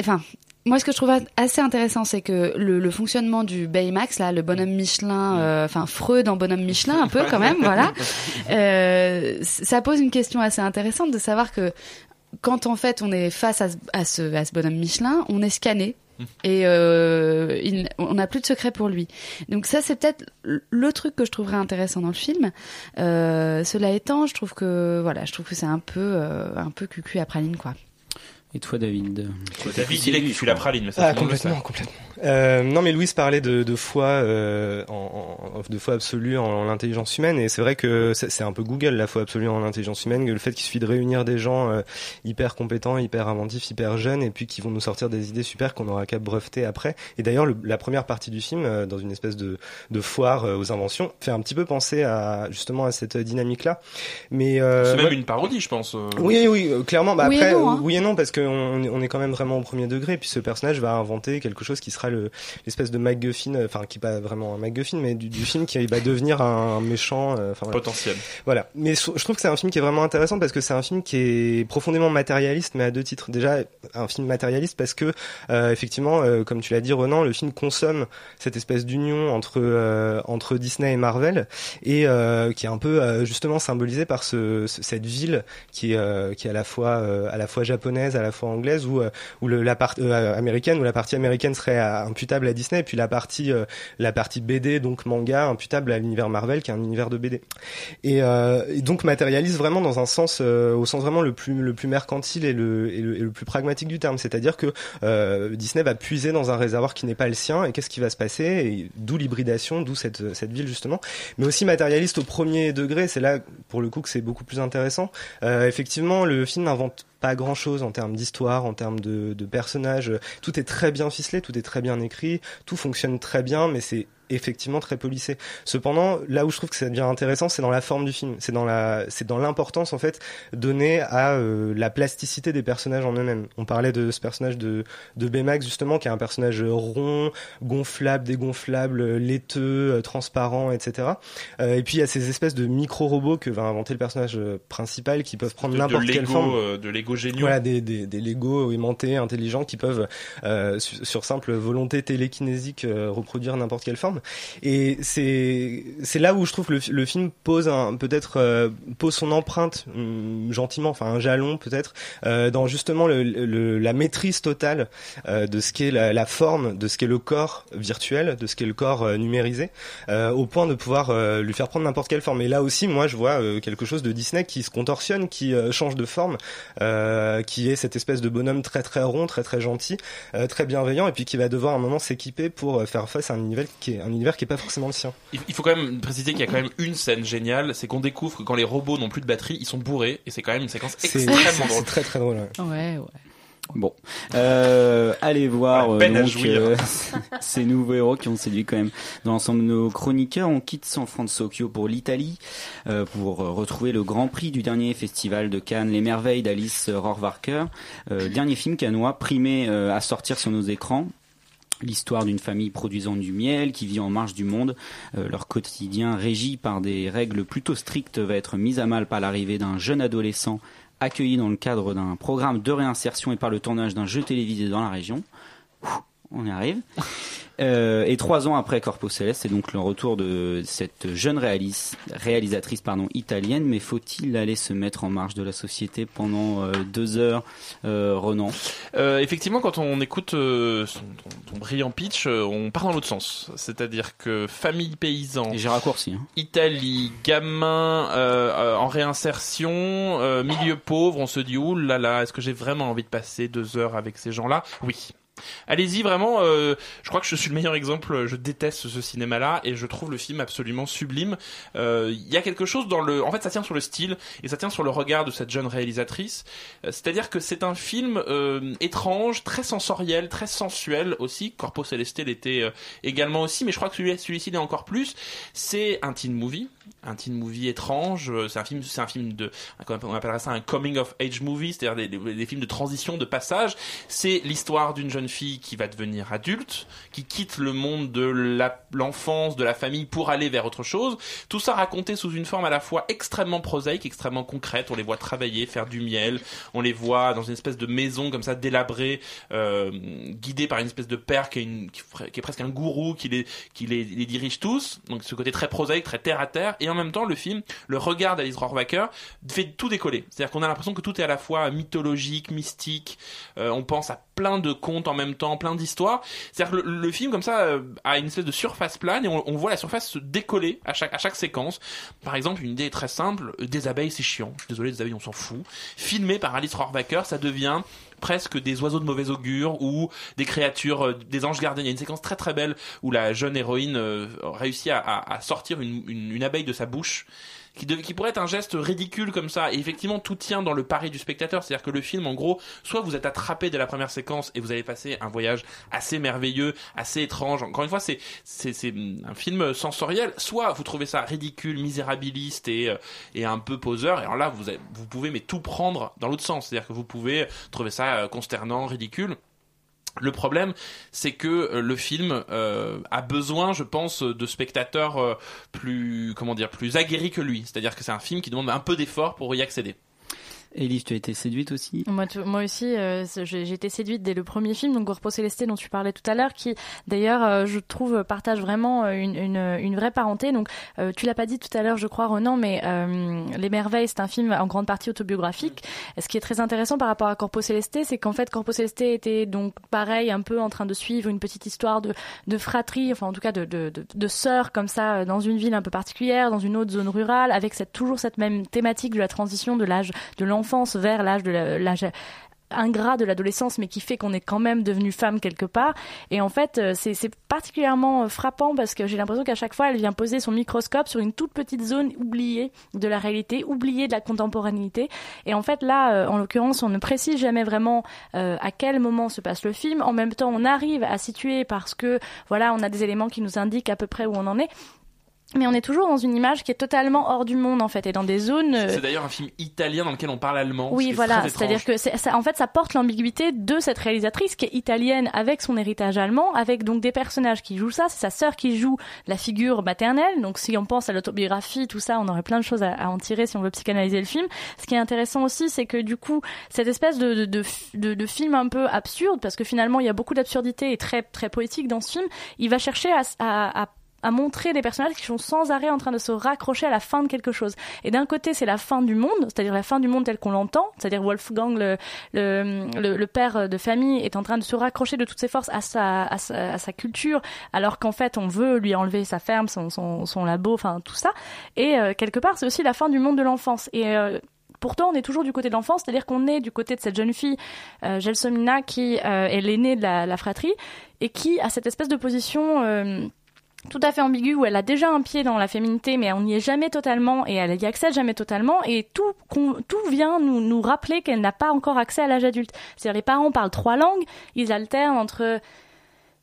enfin. Moi, ce que je trouve assez intéressant, c'est que le, le fonctionnement du Baymax, là, le bonhomme Michelin, euh, enfin Freud en bonhomme Michelin, un peu quand même, voilà. Euh, ça pose une question assez intéressante de savoir que quand en fait on est face à ce, à ce, à ce bonhomme Michelin, on est scanné Et euh, il- on n'a plus de secret pour lui. Donc ça, c'est peut-être le truc que je trouverais intéressant dans le film. Euh, cela étant, je trouve que voilà, je trouve que c'est un peu euh, un peu cucu à praline quoi. Et toi, David? David, il est que tu la praline, mais ça Ah, complètement, complètement. Euh, non, mais Louise parlait de, de foi, euh, en, en- de foi absolue en, en l'intelligence humaine, et c'est vrai que c'est c'est un peu Google la foi absolue en l'intelligence humaine, que le fait qu'il suffit de réunir des gens euh, hyper compétents, hyper inventifs, hyper jeunes, et puis qui vont nous sortir des idées super qu'on aura qu'à breveter après. Et d'ailleurs, le- la première partie du film, euh, dans une espèce de, de foire euh, aux inventions, fait un petit peu penser à justement à cette dynamique-là. Mais euh, C'est même ouais. une parodie, je pense. euh. Oui, oui, euh, clairement. Bah Oui et après, non, euh, hein. oui et non, parce qu'on on est quand même vraiment au premier degré. Puis ce personnage va inventer quelque chose qui sera le l'espèce de MacGuffin, euh, enfin qui est pas vraiment un MacGuffin, mais du, du film qui va devenir un, méchant. euh, voilà. Potentiel. Voilà. Mais je trouve que c'est un film qui est vraiment intéressant parce que c'est un film qui est profondément matérialiste, mais à deux titres. Déjà, un film matérialiste parce que euh, effectivement, comme tu l'as dit, Renan, le film consomme cette espèce d'union entre euh, entre Disney et Marvel et euh, qui est un peu euh, justement symbolisé par ce, ce- cette ville qui est qui est à la fois à la fois japonaise, à la fois anglaise ou euh, où le, la partie américaine où la partie américaine serait à- imputable à Disney et puis la partie euh, la partie BD donc manga imputable à l'univers Marvel qui est un univers de BD et, euh, et donc matérialise vraiment dans un sens euh, au sens vraiment le plus le plus mercantile et le, et le, plus pragmatique du terme. C'est-à-dire que Disney va puiser dans un réservoir qui n'est pas le sien et qu'est-ce qui va se passer? Et d'où l'hybridation d'où cette cette ville justement. Mais aussi matérialiste au premier degré c'est là pour le coup que c'est beaucoup plus intéressant. Euh, effectivement le film n'invente pas grand chose en termes d'histoire, en termes de, de personnages. Tout est très bien ficelé, tout est très bien écrit, tout fonctionne très bien, mais c'est effectivement très polissé. Cependant, là où je trouve que ça devient intéressant, c'est dans la forme du film. C'est dans la, c'est dans l'importance en fait donnée à euh, la plasticité des personnages en eux-mêmes. On parlait de ce personnage de de Baymax justement, qui est un personnage rond, gonflable, dégonflable, laiteux, euh, transparent, etc. Euh, et puis il y a ces espèces de micro-robots que va inventer le personnage euh, principal qui peuvent prendre n'importe quelle forme. euh, de Lego géniaux. Voilà, des, des, des Lego aimantés, intelligents, qui peuvent, euh, sur, sur simple volonté télékinésique, euh, reproduire n'importe quelle forme. Et c'est là où je trouve que le, fi- le film pose un peut-être euh, pose son empreinte hum, gentiment, enfin un jalon peut-être euh, dans justement le, la maîtrise totale euh, de ce qu'est la, la forme, de ce qu'est le corps virtuel, de ce qu'est le corps numérisé, au point de pouvoir lui faire prendre n'importe quelle forme. Et là aussi, moi, je vois quelque chose de Disney qui se contorsionne, qui change de forme, qui est cette espèce de bonhomme très très rond, très très gentil, très bienveillant, et puis qui va devoir à un moment s'équiper pour faire face à un univers qui est un univers qui est pas forcément le sien. Il faut quand même préciser qu'il y a quand même une scène géniale, c'est qu'on découvre que quand les robots n'ont plus de batterie, ils sont bourrés, et c'est quand même une séquence extrêmement drôle. c'est très très drôle. ouais. Ouais, ouais. Bon, euh, allez voir Ouais, euh, à donc, euh, ces nouveaux héros qui ont séduit quand même dans l'ensemble de nos chroniqueurs. On quitte San Francisco pour l'Italie euh, pour retrouver le Grand Prix du dernier festival de Cannes, Les Merveilles d'Alice Rohrwacher, euh, dernier film canois primé euh, à sortir sur nos écrans. L'histoire d'une famille produisant du miel qui vit en marge du monde. Euh, leur quotidien régi par des règles plutôt strictes va être mis à mal par l'arrivée d'un jeune adolescent accueilli dans le cadre d'un programme de réinsertion et par le tournage d'un jeu télévisé dans la région. On y arrive. Euh, et trois ans après Corpo Céleste, c'est donc le retour de cette jeune réalis- réalisatrice pardon, italienne. Mais faut-il aller se mettre en marge de la société pendant euh, deux heures, euh, Renan? Euh, effectivement, quand on écoute euh, son, ton, ton brillant pitch, on part dans l'autre sens. C'est-à-dire que famille paysan, Et J'ai raccourci. Hein. Italie, gamin euh, euh, en réinsertion, euh, milieu pauvre, on se dit ouh là là, est-ce que j'ai vraiment envie de passer deux heures avec ces gens-là? Oui. Allez-y, vraiment. euh, je crois que je suis le meilleur exemple. Je déteste ce cinéma-là et je trouve le film absolument sublime. Euh, Il y a quelque chose dans le. En fait, ça tient sur le style et ça tient sur le regard de cette jeune réalisatrice. Euh, C'est-à-dire que c'est un film euh, étrange, très sensoriel, très sensuel aussi. Corpo Celeste l'était euh, également aussi, mais je crois que celui- celui-ci l'est encore plus. C'est un teen movie, un teen movie étrange. Euh, C'est un film, c'est un film de, on appellerait ça un coming of age movie, c'est-à-dire des, des- des films de transition, de passage. C'est l'histoire d'une jeune fille qui va devenir adulte, qui quitte le monde de l'enfance, de la famille pour aller vers autre chose. Tout ça raconté sous une forme à la fois extrêmement prosaïque, extrêmement concrète. On les voit travailler, faire du miel. On les voit dans une espèce de maison comme ça délabrée, euh, guidée par une espèce de père qui est, une- qui est presque un gourou qui les, qui les dirige tous. Donc ce côté très prosaïque, très terre à terre. Et en même temps le film, le regard d'Alice Rohrwacher fait tout décoller. C'est-à-dire qu'on a l'impression que tout est à la fois mythologique, mystique, euh, on pense à plein de contes en même temps, plein d'histoires. C'est-à-dire que le, film comme ça euh, a une espèce de surface plane et on, voit la surface se décoller à chaque à chaque séquence. Par exemple, une idée très simple, euh, des abeilles c'est chiant. Désolé, des abeilles on s'en fout. Filmé par Alice Rohrwacher, ça devient presque des oiseaux de mauvais augure ou des créatures, euh, des anges gardiens. Il y a une séquence très très belle où la jeune héroïne euh, réussit à, sortir une abeille de sa bouche. Qui, qui pourrait être un geste ridicule comme ça. Et effectivement, tout tient dans le pari du spectateur. C'est-à-dire que le film, en gros, soit vous êtes attrapé dès la première séquence et vous allez passer un voyage assez merveilleux, assez étrange. Encore une fois, c'est un film sensoriel. Soit vous trouvez ça ridicule, misérabiliste et euh, et un peu poseur. Et alors là, vous vous pouvez mais tout prendre dans l'autre sens. C'est-à-dire que vous pouvez trouver ça euh, consternant, ridicule. Le problème, c'est que euh, le film euh, a besoin, je pense, de spectateurs euh, plus, comment dire, plus aguerris que lui. C'est-à-dire que c'est un film qui demande un peu d'effort pour y accéder. Élise, tu as été séduite aussi Moi, tu- moi aussi, euh, j'ai été séduite dès le premier film, donc Corpo Célesté dont tu parlais tout à l'heure, qui d'ailleurs, euh, je trouve, partage vraiment euh, une, une, une vraie parenté. Donc, euh, tu l'as pas dit tout à l'heure, je crois, Renan, mais Les Merveilles, c'est un film en grande partie autobiographique. Et ce qui est très intéressant par rapport à Corpo Célesté, c'est qu'en fait, Corpo Célesté était donc pareil, un peu en train de suivre une petite histoire de, de fratrie, enfin en tout cas de, de, de, de sœurs comme ça, dans une ville un peu particulière, dans une autre zone rurale, avec cette, toujours cette même thématique de la transition de l'âge de l'enfance vers l'âge de l'âge ingrat de l'adolescence, mais qui fait qu'on est quand même devenu femme quelque part. Et en fait, euh, c'est particulièrement euh, frappant parce que j'ai l'impression qu'à chaque fois, elle vient poser son microscope sur une toute petite zone oubliée de la réalité, oubliée de la contemporanéité. Et en fait, là, euh, en l'occurrence, on ne précise jamais vraiment à quel moment se passe le film. En même temps, on arrive à situer parce que, voilà, on a des éléments qui nous indiquent à peu près où on en est. Mais on est toujours dans une image qui est totalement hors du monde en fait et dans des zones. euh, C'est d'ailleurs un film italien dans lequel on parle allemand. oui, voilà. C'est-à-dire que ça, en fait, ça porte l'ambiguïté de cette réalisatrice qui est italienne avec son héritage allemand, avec donc des personnages qui jouent ça. C'est sa sœur qui joue la figure maternelle. Donc, si on pense à l'autobiographie, tout ça, on aurait plein de choses à, à en tirer si on veut psychanalyser le film. Ce qui est intéressant aussi, c'est que du coup, cette espèce de, de, de, de- de film un peu absurde, parce que finalement, il y a beaucoup d'absurdité et très très poétique dans ce film. Il va chercher à, à, à à montrer des personnages qui sont sans arrêt en train de se raccrocher à la fin de quelque chose. Et d'un côté, c'est la fin du monde, c'est-à-dire la fin du monde tel qu'on l'entend, c'est-à-dire Wolfgang, le, le, le, père de famille, est en train de se raccrocher de toutes ses forces à sa, à sa, à sa culture, alors qu'en fait, on veut lui enlever sa ferme, son, son, son labo, enfin tout ça. Et euh, quelque part, c'est aussi la fin du monde de l'enfance. Et euh, Pourtant, on est toujours du côté de l'enfance, c'est-à-dire qu'on est du côté de cette jeune fille, euh, Gelsomina, qui euh, est l'aînée de la, la fratrie, et qui a cette espèce de position euh, tout à fait ambiguë où elle a déjà un pied dans la féminité mais on n'y est jamais totalement et elle y accède jamais totalement et tout vient nous nous rappeler qu'elle n'a pas encore accès à l'âge adulte. C'est-à-dire les parents parlent trois langues, ils alternent entre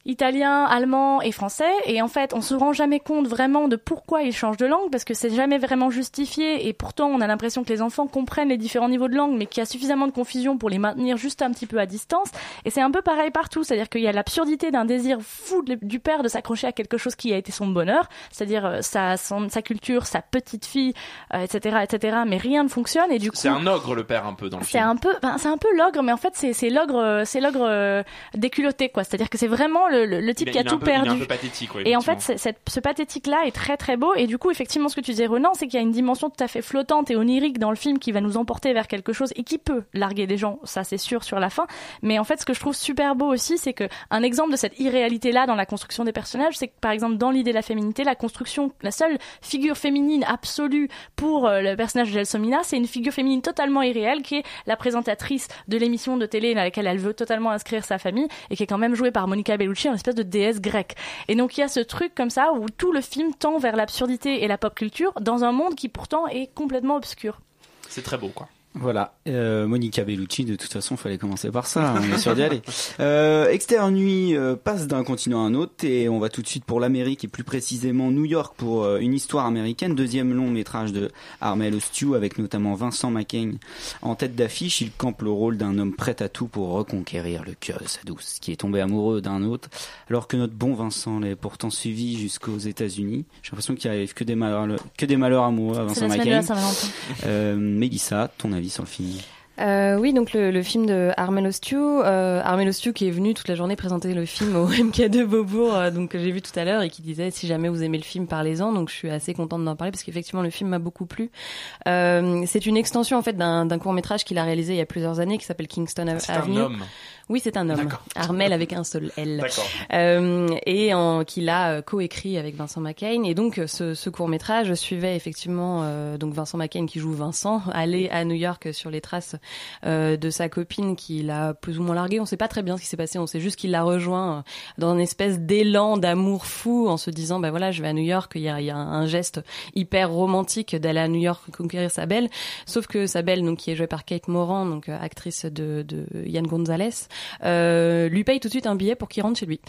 italien, allemand et français et en fait on se rend jamais compte vraiment de pourquoi ils changent de langue parce que c'est jamais vraiment justifié et pourtant on a l'impression que les enfants comprennent les différents niveaux de langue mais qu'il y a suffisamment de confusion pour les maintenir juste un petit peu à distance et c'est un peu pareil partout c'est-à-dire qu'il y a l'absurdité d'un désir fou de- du père de s'accrocher à quelque chose qui a été son bonheur c'est-à-dire euh, sa, son- sa culture, sa petite fille, euh, etc., etc. Mais rien ne fonctionne et du coup C'est un ogre le père un peu dans le c'est film. un peu, ben, c'est un peu l'ogre, mais en fait c'est c'est l'ogre, c'est l'ogre euh, déculotté quoi. C'est-à-dire que c'est vraiment le, le, le type qui a tout il est perdu. un peu pathétique, ouais, et en fait, cette, ce pathétique-là est très très beau. Et du coup, effectivement, ce que tu disais, Renan, c'est qu'il y a une dimension tout à fait flottante et onirique dans le film qui va nous emporter vers quelque chose et qui peut larguer des gens. Ça, c'est sûr sur la fin. Mais en fait, ce que je trouve super beau aussi, c'est que un exemple de cette irréalité-là dans la construction des personnages, c'est que par exemple dans l'idée de la féminité, la construction, la seule figure féminine absolue pour euh, le personnage de Gelsomina, c'est une figure féminine totalement irréelle qui est la présentatrice de l'émission de télé dans laquelle elle veut totalement inscrire sa famille et qui est quand même jouée par Monica Bellucci, une espèce de déesse grecque. Et donc il y a ce truc comme ça où tout le film tend vers l'absurdité et la pop culture dans un monde qui pourtant est complètement obscur. C'est très beau, quoi. Voilà, euh, Monica Bellucci, de toute façon, fallait commencer par ça, on est sûr d'y aller. Euh, Extérieur Nuit euh, passe d'un continent à un autre et on va tout de suite pour l'Amérique et plus précisément New York pour euh, une histoire américaine, deuxième long métrage de Armel Stew avec notamment Vincent McCain en tête d'affiche. Il campe le rôle d'un homme prêt à tout pour reconquérir le cœur de sa douce, qui est tombé amoureux d'un autre, alors que notre bon Vincent l'est pourtant suivi jusqu'aux États-Unis. J'ai l'impression qu'il arrive que des malheurs, que des malheurs amoureux à Vincent McCain. Euh, Mélissa, ton avis? Sur le film Euh, oui, donc le, le film de Armel Ostiou, euh, Armel Ostiou qui est venu toute la journée présenter le film au MK2 Beaubourg, euh, donc que j'ai vu tout à l'heure et qui disait si jamais vous aimez le film, parlez-en. Donc je suis assez contente d'en parler parce qu'effectivement le film m'a beaucoup plu. Euh, c'est une extension en fait d'un court métrage qu'il a réalisé il y a plusieurs années qui s'appelle Kingston Ave- C'est un Avenue. homme. Oui, c'est un homme. Armel avec un seul L. Euh, et en, qu'il a euh, coécrit avec Vincent McCain. Et donc euh, ce, ce court métrage suivait effectivement euh, donc Vincent McCain qui joue Vincent aller à New York sur les traces euh, de sa copine qui l'a plus ou moins largué. On sait pas très bien ce qui s'est passé. On sait juste qu'il l'a rejoint euh, dans une espèce d'élan d'amour fou en se disant bah voilà je vais à New York. Il y a, il y a un geste hyper romantique d'aller à New York conquérir sa belle. Sauf que sa belle donc qui est jouée par Kate Moran donc actrice de, de Yann Gonzalez lui paye tout de suite un billet pour qu'il rentre chez lui.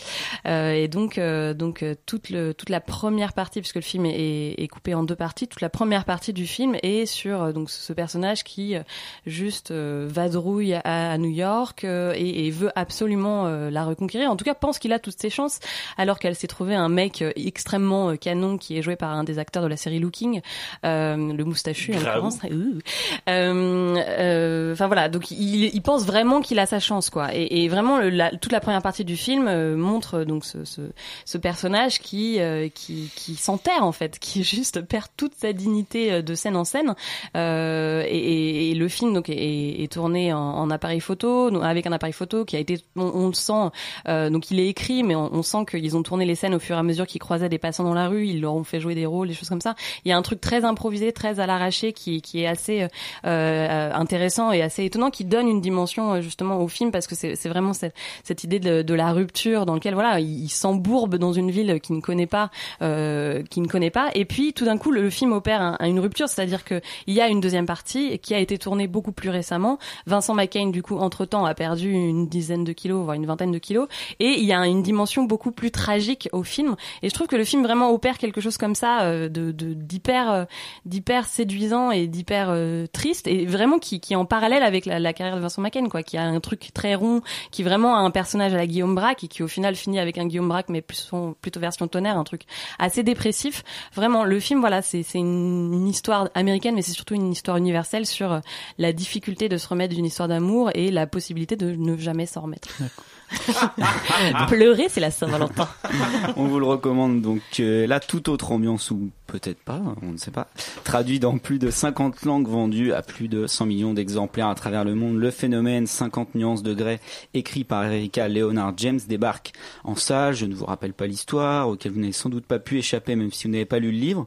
Euh, et donc, euh, donc euh, toute, le, toute la première partie, puisque le film est, est, coupé en deux parties, toute la première partie du film est sur euh, donc ce personnage qui euh, juste euh, vadrouille à, à New York euh, et, et veut absolument euh, la reconquérir. En tout cas, pense qu'il a toutes ses chances, alors qu'elle s'est trouvée un mec euh, extrêmement euh, canon qui est joué par un des acteurs de la série Looking, euh, le moustachu en l'occurrence. Ouh. Euh, euh, Enfin voilà, donc il, il pense vraiment qu'il a sa chance quoi. Et, vraiment toute la première partie du film euh, montre euh, donc ce, personnage qui euh, qui, qui s'enterre en fait, qui juste perd toute sa dignité de scène en scène. Et, le film donc est, tourné en, appareil photo, avec un appareil photo qui a été, on, le sent, donc il est écrit, mais on, on sent qu'ils ont tourné les scènes au fur et à mesure qu'ils croisaient des passants dans la rue, ils leur ont fait jouer des rôles, des choses comme ça. Il y a un truc très improvisé, très à l'arraché, qui, qui est assez intéressant et assez étonnant, qui donne une dimension justement au film parce que c'est c'est vraiment cette, cette idée de, de la rupture dans lequel voilà, il, s'embourbe dans une ville qu'il ne connaît pas, euh, qui ne connaît pas, et puis tout d'un coup le, film opère un- une rupture, c'est-à-dire que il y a une deuxième partie qui a été tournée beaucoup plus récemment. Vincent McCain du coup entre temps a perdu une dizaine de kilos, voire une vingtaine de kilos, et il y a une dimension beaucoup plus tragique au film. Et je trouve que le film vraiment opère quelque chose comme ça, euh, de de- d'hyper euh, d'hyper séduisant et d'hyper euh, triste, et vraiment qui, qui est en parallèle avec la, la carrière de Vincent McCain, quoi, qui a un truc très rond, qui vraiment a un personnage à la Guillaume Braque et qui au final finit avec un Guillaume Braque, mais plutôt version tonnerre, un truc assez dépressif. Vraiment, le film, voilà, c'est une histoire américaine, mais c'est surtout une histoire universelle sur euh, la difficulté de se remettre d'une histoire d'amour et la possibilité de ne jamais s'en remettre. Pleurer, c'est la Saint-Valentin. On vous le recommande donc euh, là, toute autre ambiance ou peut-être pas, on ne sait pas. Traduit dans plus de 50 langues, vendu à plus de 100 millions d'exemplaires à travers le monde, le phénomène 50 nuances de grès, écrit par Erika Leonard James, débarque en salle. Je ne vous rappelle pas l'histoire, auquel vous n'avez sans doute pas pu échapper, même si vous n'avez pas lu le livre.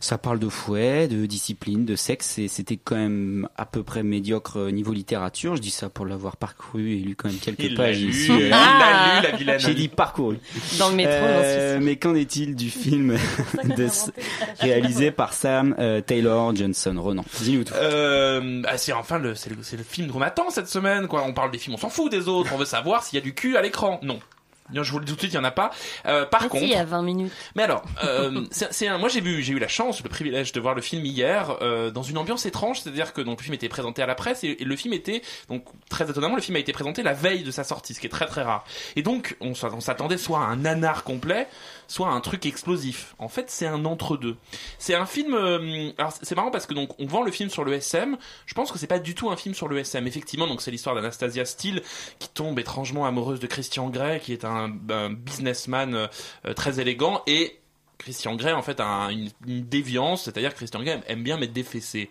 Ça parle de fouet, de discipline, de sexe, et c'était quand même à peu près médiocre euh, niveau littérature. Je dis ça pour l'avoir parcouru et lu quand même quelques Il pages lu, il et l'a là. lu, la vilaine. J'ai dit parcouru. Dans le métro, Euh, mais qu'en est-il du film de, réalisé par Sam euh, Taylor Johnson Ronan? Dis-nous tout. Euh, ah, c'est enfin le, c'est le, c'est le film qu'on attend cette semaine, quoi. On parle des films, on s'en fout des autres. On veut savoir s'il y a du cul à l'écran. Non. Non, Je vous le dis tout de suite, il y en a pas. Euh, par Ah, contre, il y a 20 minutes. mais alors, euh, c'est un, moi j'ai vu, j'ai eu la chance, le privilège de voir le film hier euh, dans une ambiance étrange, c'est-à-dire que donc le film était présenté à la presse et, et le film était donc très étonnamment le film a été présenté la veille de sa sortie, ce qui est très très rare. Et donc on s'attendait soit à un nanar complet, soit un truc explosif. En fait, c'est un entre-deux. C'est un film. euh, alors c'est marrant parce que donc on vend le film sur le SM. Je pense que c'est pas du tout un film sur le SM. Effectivement, donc c'est l'histoire d'Anastasia Steele qui tombe étrangement amoureuse de Christian Grey, qui est un, businessman euh, euh, très élégant et Christian Grey en fait a un- une, déviance, c'est-à-dire Christian Grey aime bien mettre des fessées.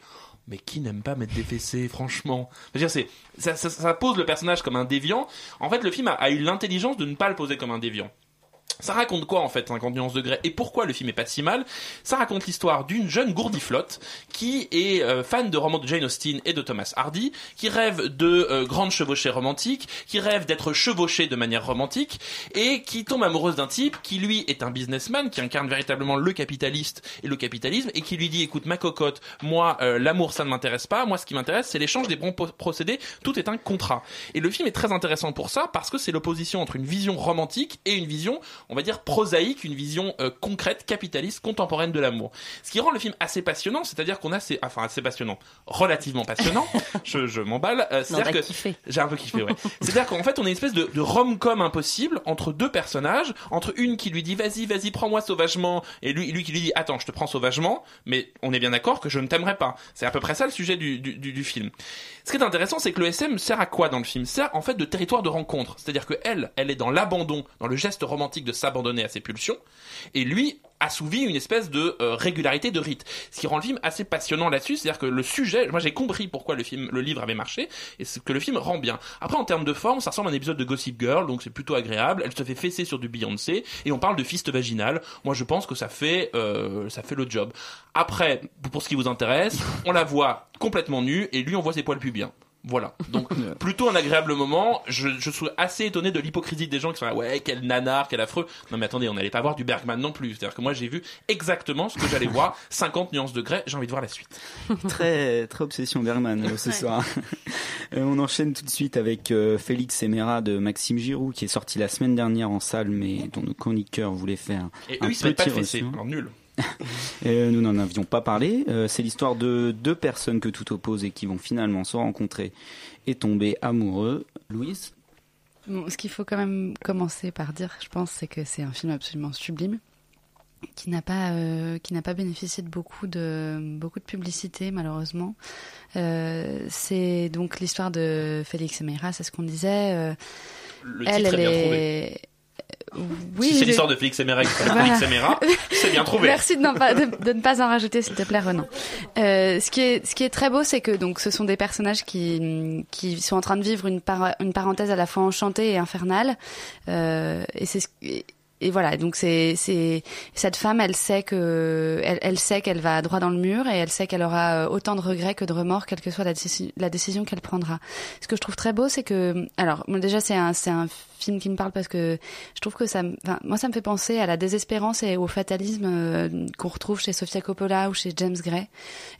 Mais qui n'aime pas mettre des fessées, franchement? Dire, c'est ça, ça, ça pose le personnage comme un déviant. En fait, le film a eu l'intelligence de ne pas le poser comme un déviant. Ça raconte quoi en fait 50 nuances de Grey et pourquoi le film est pas si mal? Ça raconte l'histoire d'une jeune gourdiflotte qui est euh, fan de romans de Jane Austen et de Thomas Hardy, qui rêve de euh, grandes chevauchées romantiques, qui rêve d'être chevauchée de manière romantique et qui tombe amoureuse d'un type qui lui est un businessman qui incarne véritablement le capitaliste et le capitalisme et qui lui dit écoute ma cocotte, moi euh, l'amour ça ne m'intéresse pas, moi ce qui m'intéresse c'est l'échange des bons procédés, tout est un contrat. Et le film est très intéressant pour ça parce que c'est l'opposition entre une vision romantique et une vision on va dire prosaïque, une vision euh, concrète, capitaliste, contemporaine de l'amour. Ce qui rend le film assez passionnant, c'est-à-dire qu'on a, ces, enfin assez passionnant, relativement passionnant. je je m'emballe. Euh, c'est-à-dire que j'ai un peu kiffé, ouais. C'est-à-dire qu'en fait, on est une espèce de, de rom-com impossible entre deux personnages, entre une qui lui dit vas-y, vas-y, prends-moi sauvagement, et lui, lui qui lui dit attends, je te prends sauvagement, mais on est bien d'accord que je ne t'aimerai pas. C'est à peu près ça le sujet du, du, du, du film. Ce qui est intéressant, c'est que le SM sert à quoi dans le film? Sert en fait de territoire de rencontre. C'est-à-dire que elle, elle est dans l'abandon, dans le geste romantique de s'abandonner à ses pulsions, et lui assouvit une espèce de euh, régularité de rite. Ce qui rend le film assez passionnant là-dessus, c'est-à-dire que le sujet, moi j'ai compris pourquoi le film, le livre avait marché, et ce que le film rend bien. Après, en termes de forme, ça ressemble à un épisode de Gossip Girl, donc c'est plutôt agréable. Elle se fait fesser sur du Beyoncé, et on parle de fist vaginal. Moi, je pense que ça fait, euh, ça fait le job. Après, pour ce qui vous intéresse, on la voit complètement nue, et lui, on voit ses poils pubiens. Voilà. Donc, plutôt un agréable moment. Je, je suis assez étonné de l'hypocrisie des gens qui sont là, ouais, quel nanar, quel affreux. Non, mais attendez, on n'allait pas voir du Bergman non plus. C'est-à-dire que moi, j'ai vu exactement ce que j'allais voir. 50 nuances de grès. J'ai envie de voir la suite. très très obsession Bergman euh, ce soir. Euh, on enchaîne tout de suite avec euh, Félix Emera de Maxime Giroud qui est sorti la semaine dernière en salle mais dont nos chroniqueurs voulaient faire Et un eux, ils se mettent pas de. Alors, nul. Euh, nous n'en avions pas parlé. Euh, c'est l'histoire de deux personnes que tout oppose et qui vont finalement se rencontrer et tomber amoureux. Louise Bon, ce qu'il faut quand même commencer par dire, je pense, c'est que c'est un film absolument sublime qui n'a pas euh, qui n'a pas bénéficié de beaucoup de beaucoup de publicité malheureusement. Euh, c'est donc l'histoire de Félix Meira, c'est ce qu'on disait. euh, Le elle, titre est elle bien trouvé. est- Oui, si c'est l'histoire de Félix Emera Voilà. C'est bien trouvé. Merci de, n'en pas- de- de ne pas en rajouter, s'il te plaît, Renan. Euh, ce qui est, ce qui est très beau, c'est que donc ce sont des personnages qui, qui sont en train de vivre une, par- une parenthèse à la fois enchantée et infernale. Euh, et c'est ce- et, et voilà, donc c'est, c'est cette femme, elle sait que, elle, elle sait qu'elle va droit dans le mur et elle sait qu'elle aura euh, autant de regrets que de remords, quelle que soit la, déci- la décision qu'elle prendra. Ce que je trouve très beau, c'est que, alors, déjà, c'est un, c'est un film qui me parle parce que je trouve que ça, moi, ça me fait penser à la désespérance et au fatalisme euh, qu'on retrouve chez Sofia Coppola ou chez James Gray.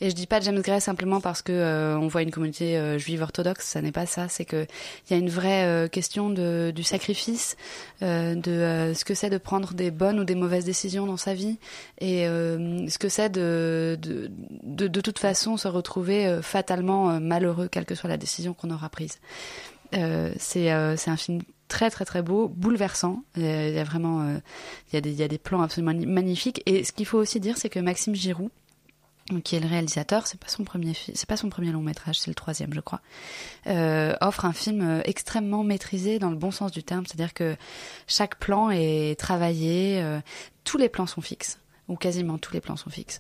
Et je dis pas James Gray simplement parce que euh, on voit une communauté euh, juive orthodoxe, ça n'est pas ça. C'est que il y a une vraie question du sacrifice, de ce que c'est de prendre des bonnes ou des mauvaises décisions dans sa vie, et ce que c'est de de, de toute façon se retrouver fatalement malheureux, quelle que soit la décision qu'on aura prise. Euh, c'est un film très très très beau, bouleversant. Il y a vraiment des plans absolument magnifiques. Et ce qu'il faut aussi dire, c'est que Maxime Giroud qui est le réalisateur, c'est pas son premier pas son premier long métrage, c'est le troisième je crois, euh, offre un film euh, extrêmement maîtrisé dans le bon sens du terme, c'est-à-dire que chaque plan est travaillé, euh, tous les plans sont fixes ou quasiment tous les plans sont fixes.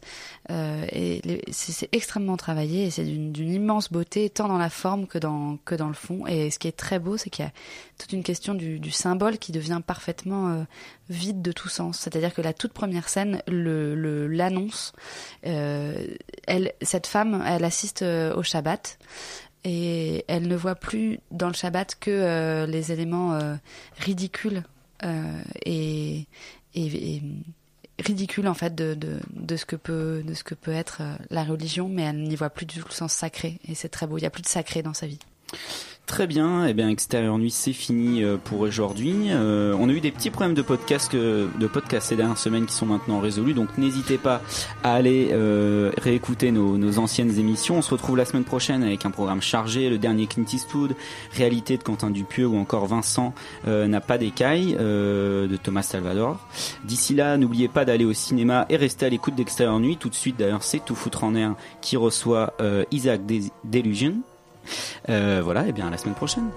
Euh, et c'est extrêmement travaillé et c'est d'une immense beauté tant dans la forme que dans que dans le fond. Et ce qui est très beau, c'est qu'il y a toute une question du, symbole qui devient parfaitement euh, vide de tout sens. C'est-à-dire que la toute première scène le le- l'annonce. Euh, cette femme, elle assiste au Shabbat et elle ne voit plus dans le Shabbat que les éléments ridicules et ridicule en fait de, de, de ce que peut de ce que peut être euh, la religion mais elle n'y voit plus du tout le sens sacré et c'est très beau. Il y a plus de sacré dans sa vie Très bien, eh bien Extérieur Nuit c'est fini euh, pour aujourd'hui. Euh, on a eu des petits problèmes de podcast, que- de podcast ces dernières semaines qui sont maintenant résolus, donc n'hésitez pas à aller euh, réécouter nos, nos anciennes émissions. On se retrouve la semaine prochaine avec un programme chargé, le dernier Clint Eastwood, Réalité de Quentin Dupieux ou encore Vincent euh, n'a pas d'écailles euh, de Thomas Salvador. D'ici là, n'oubliez pas d'aller au cinéma et rester à l'écoute d'Extérieur Nuit. Tout de suite d'ailleurs c'est Tout foutre en air qui reçoit euh, Isaac Delusion. Euh, voilà, et bien à la semaine prochaine.